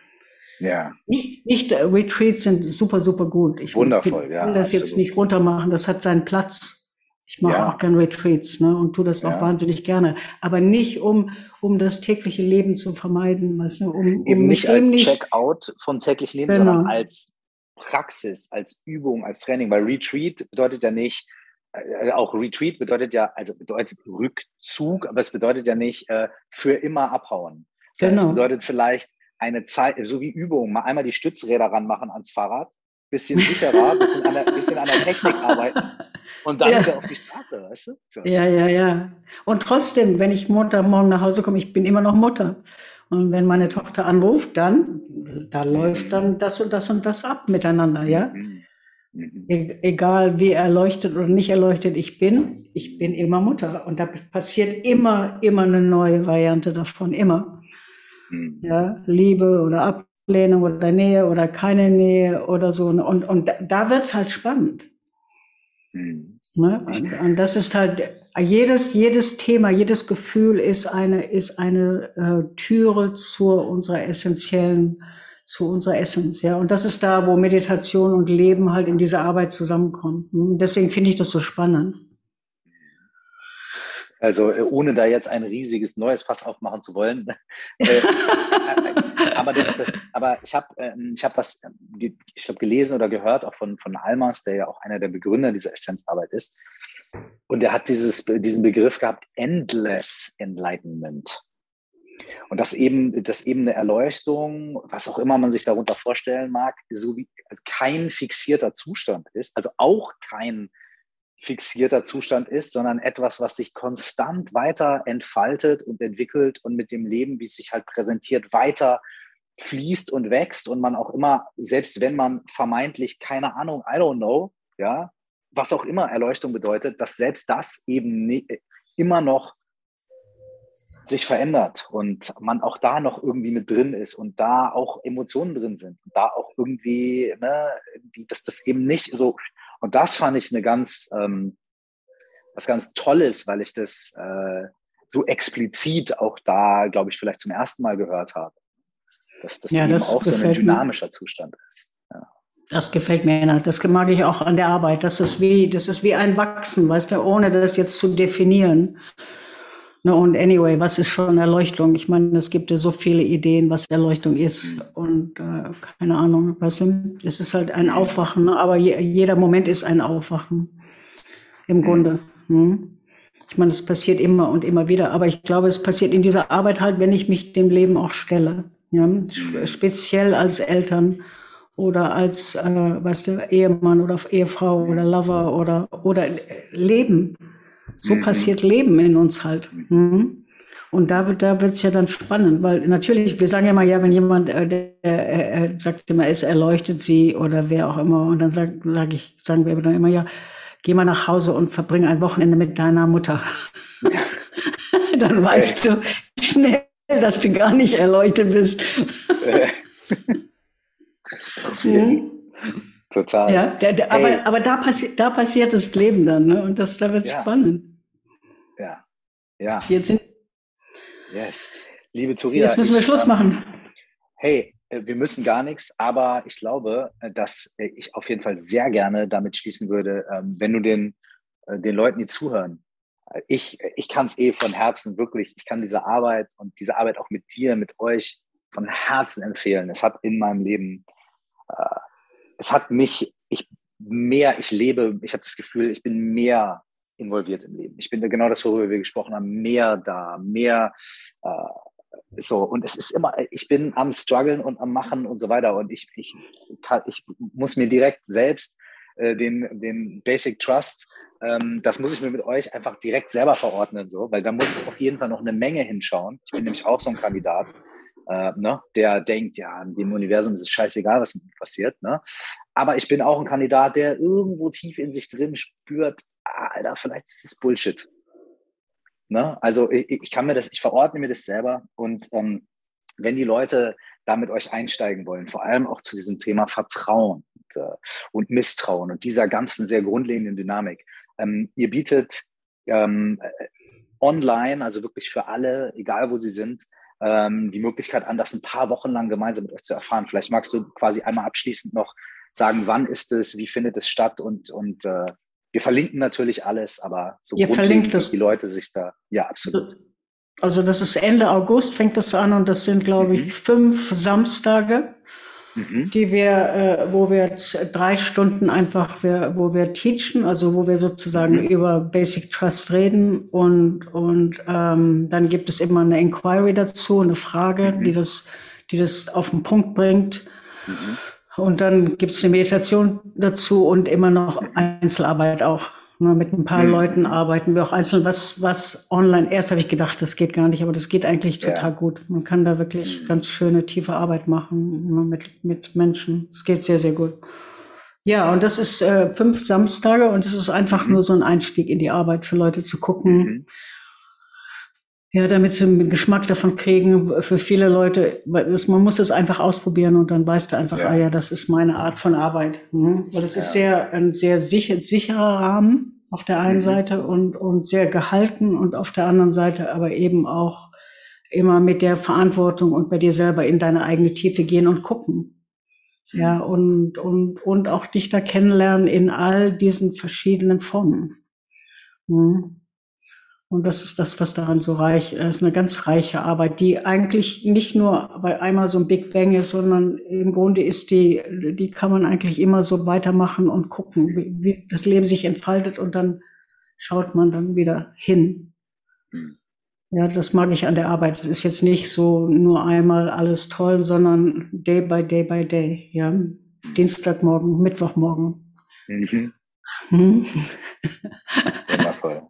Ja. Nicht, nicht äh, Retreats sind super, super gut. Ich Wundervoll, will, ja. will das absolut. jetzt nicht runtermachen, das hat seinen Platz. Ich mache ja. auch gerne Retreats ne, und tue das ja. auch wahnsinnig gerne. Aber nicht, um, um das tägliche Leben zu vermeiden. Weißt du, um, Eben um nicht als Checkout vom täglichen Leben, genau. sondern als Praxis, als Übung, als Training. Weil Retreat bedeutet ja nicht, äh, auch Retreat bedeutet ja, also bedeutet Rückzug, aber es bedeutet ja nicht äh, für immer abhauen. Genau. Es bedeutet vielleicht eine Zeit, so wie Übung, mal einmal die Stützräder ranmachen ans Fahrrad, bisschen sicherer, bisschen an der, bisschen an der Technik arbeiten und dann ja. wieder auf die Straße, weißt du? So. Ja, ja, ja. Und trotzdem, wenn ich Montagmorgen nach Hause komme, ich bin immer noch Mutter. Und wenn meine Tochter anruft, dann, da läuft dann das und das und das ab miteinander, ja? Mhm. Mhm. E egal wie erleuchtet oder nicht erleuchtet ich bin, ich bin immer Mutter. Und da passiert immer, immer eine neue Variante davon, immer. Mhm. Ja, Liebe oder Ablehnung oder Nähe oder keine Nähe oder so. Und, und da wird's halt spannend. Mhm. Ne? Und, und, das ist halt, jedes, jedes Thema, jedes Gefühl ist eine, ist eine äh, Türe zu unserer essentiellen, zu unserer Essenz. Ja? Und das ist da, wo Meditation und Leben halt in dieser Arbeit zusammenkommen. Und deswegen finde ich das so spannend. Also äh, ohne da jetzt ein riesiges neues Fass aufmachen zu wollen. Äh, aber, das, das, aber ich habe ähm, ich hab was ich hab gelesen oder gehört, auch von, von Almas, der ja auch einer der Begründer dieser Essenzarbeit ist. Und er hat dieses, diesen Begriff gehabt, Endless Enlightenment. Und das eben, dass eben eine Erleuchtung, was auch immer man sich darunter vorstellen mag, so wie kein fixierter Zustand ist, also auch kein fixierter Zustand ist, sondern etwas, was sich konstant weiter entfaltet und entwickelt und mit dem Leben, wie es sich halt präsentiert, weiter fließt und wächst und man auch immer, selbst wenn man vermeintlich, keine Ahnung, I don't know, ja, was auch immer Erleuchtung bedeutet, dass selbst das eben nie, immer noch sich verändert und man auch da noch irgendwie mit drin ist und da auch Emotionen drin sind und da auch irgendwie, ne, dass das eben nicht so und das fand ich eine ganz, ähm, was ganz Tolles, weil ich das äh, so explizit auch da, glaube ich, vielleicht zum ersten Mal gehört habe. Dass das ja, eben das auch so ein dynamischer mir. Zustand ist. Das gefällt mir. Das mag ich auch an der Arbeit. Das ist wie, das ist wie ein Wachsen, weißt du, ohne das jetzt zu definieren. Ne, und anyway, was ist schon Erleuchtung? Ich meine, es gibt ja so viele Ideen, was Erleuchtung ist. Und äh, keine Ahnung, weißt du, es ist halt ein Aufwachen, ne? aber je, jeder Moment ist ein Aufwachen. Im. Grunde. Hm? Ich meine, es passiert immer und immer wieder. Aber ich glaube, es passiert in dieser Arbeit halt, wenn ich mich dem Leben auch stelle. Ja, speziell als Eltern oder als, äh, weißt du, Ehemann oder Ehefrau oder Lover oder, oder Leben. So mhm. passiert Leben in uns halt. Mhm. Und da wird da wird's ja dann spannend, weil natürlich, wir sagen ja mal, ja, wenn jemand, äh, der, äh, äh, sagt immer, es erleuchtet sie oder wer auch immer, und dann sag, sag ich, sagen wir dann immer, ja, geh mal nach Hause und verbring ein Wochenende mit deiner Mutter. dann weißt du schnell, dass du gar nicht erleuchtet bist. mhm. Total. Ja, der, der, aber, aber da, passi da passiert das Leben dann, ne? Und das, da wird ja. spannend. Ja. Ja. Jetzt sind Yes. Liebe Turia. Jetzt müssen wir ich, Schluss machen. Hey, äh, wir müssen gar nichts, aber ich glaube, äh, dass äh, ich auf jeden Fall sehr gerne damit schließen würde, ähm, wenn du den, den Leuten, die zuhören, ich, ich kann es eh von Herzen wirklich, ich kann diese Arbeit und diese Arbeit auch mit dir, mit euch von Herzen empfehlen. Es hat in meinem Leben, es hat mich, ich mehr, ich lebe, ich habe das Gefühl, ich bin mehr involviert im Leben. Ich bin genau das, worüber wir gesprochen haben, mehr da, mehr äh, so. Und es ist immer, ich bin am struggeln und am machen und so weiter. Und ich, ich, kann, ich muss mir direkt selbst äh, den, den Basic Trust, ähm, das muss ich mir mit euch einfach direkt selber verordnen, so, weil da muss ich auf jeden Fall noch eine Menge hinschauen. Ich bin nämlich auch so ein Kandidat. Äh, ne, der denkt, ja, in dem Universum ist es scheißegal, was mit mir passiert. Ne? Aber ich bin auch ein Kandidat, der irgendwo tief in sich drin spürt, Alter, vielleicht ist das Bullshit. Ne? Also ich, ich, kann mir das, ich verordne mir das selber und ähm, wenn die Leute da mit euch einsteigen wollen, vor allem auch zu diesem Thema Vertrauen und, äh, und Misstrauen und dieser ganzen sehr grundlegenden Dynamik. Ähm, ihr bietet ähm, online, also wirklich für alle, egal wo sie sind, ähm, die Möglichkeit an, das ein paar Wochen lang gemeinsam mit euch zu erfahren. Vielleicht magst du quasi einmal abschließend noch sagen, wann ist es, wie findet es statt und, und äh, wir verlinken natürlich alles, aber so Ihr verlinkt das. die Leute sich da, ja, absolut. Also das ist Ende August, fängt das an und das sind, glaube ich, mhm. fünf Samstage, mhm. die wir, äh, wo wir drei Stunden einfach, wir, wo wir teachen, also wo wir sozusagen mhm. über Basic Trust reden und, und ähm, dann gibt es immer eine Inquiry dazu, eine Frage, die mhm. das, die das auf den Punkt bringt. Mhm. Und dann gibt es eine Meditation dazu und immer noch Einzelarbeit auch. Ne, mit ein paar mhm. Leuten arbeiten wir auch einzeln, was, was online, erst habe ich gedacht, das geht gar nicht, aber das geht eigentlich total ja. gut. Man kann da wirklich mhm. ganz schöne, tiefe Arbeit machen mit, mit Menschen. Es geht sehr, sehr gut. Ja, und das ist äh, fünf Samstage und es ist einfach mhm. nur so ein Einstieg in die Arbeit für Leute zu gucken, mhm. Ja, damit sie einen Geschmack davon kriegen, für viele Leute, man muss es einfach ausprobieren und dann weißt du einfach, ja. ah ja, das ist meine Art von Arbeit. Mhm. Weil es ja. ist sehr, ein sehr sicher, sicherer Rahmen auf der einen mhm. Seite und, und sehr gehalten und auf der anderen Seite aber eben auch immer mit der Verantwortung und bei dir selber in deine eigene Tiefe gehen und gucken. Ja, mhm. und, und, und auch dich da kennenlernen in all diesen verschiedenen Formen. Mhm. Und das ist das, was daran so reich ist, eine ganz reiche Arbeit, die eigentlich nicht nur bei einmal so ein Big Bang ist, sondern im Grunde ist die, die kann man eigentlich immer so weitermachen und gucken, wie, wie das Leben sich entfaltet und dann schaut man dann wieder hin. Ja, das mag ich an der Arbeit. Es ist jetzt nicht so nur einmal alles toll, sondern day by day by day. Ja, Dienstagmorgen, Mittwochmorgen. Mhm. Hm? Wundervoll.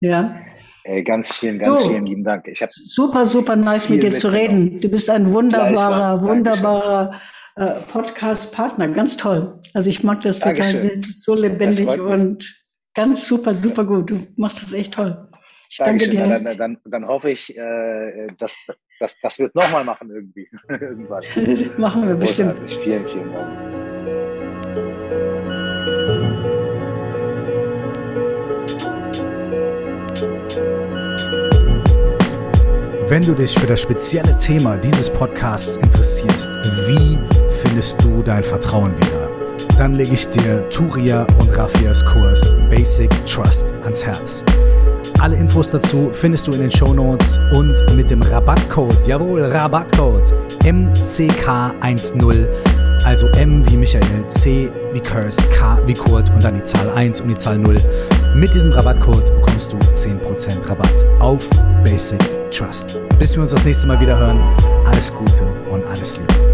Ja. Ey, ganz vielen, ganz oh. vielen lieben Dank. Ich super, super nice mit dir zu reden. Du bist ein wunderbarer, wunderbarer äh, Podcast-Partner. Ganz toll. Also ich mag das Dankeschön. total so lebendig und ganz super, super gut. Du machst das echt toll. Ich danke dir. Dann, dann, dann, hoffe ich, äh, dass, dass, dass wir es nochmal machen irgendwie. Irgendwann. machen wir bestimmt. Vielen, vielen Dank. Wenn du dich für das spezielle Thema dieses Podcasts interessierst, wie findest du dein Vertrauen wieder? Dann lege ich dir Turia und Rafias Kurs Basic Trust ans Herz. Alle Infos dazu findest du in den Show Notes und mit dem Rabattcode, jawohl, Rabattcode MCK10, also M wie Michael, C wie Curse, K wie Kurt und dann die Zahl 1 und die Zahl 0 Mit diesem Rabattcode bekommst du 10% Rabatt auf Basic Trust. Bis wir uns das nächste Mal wieder hören, alles Gute und alles Liebe.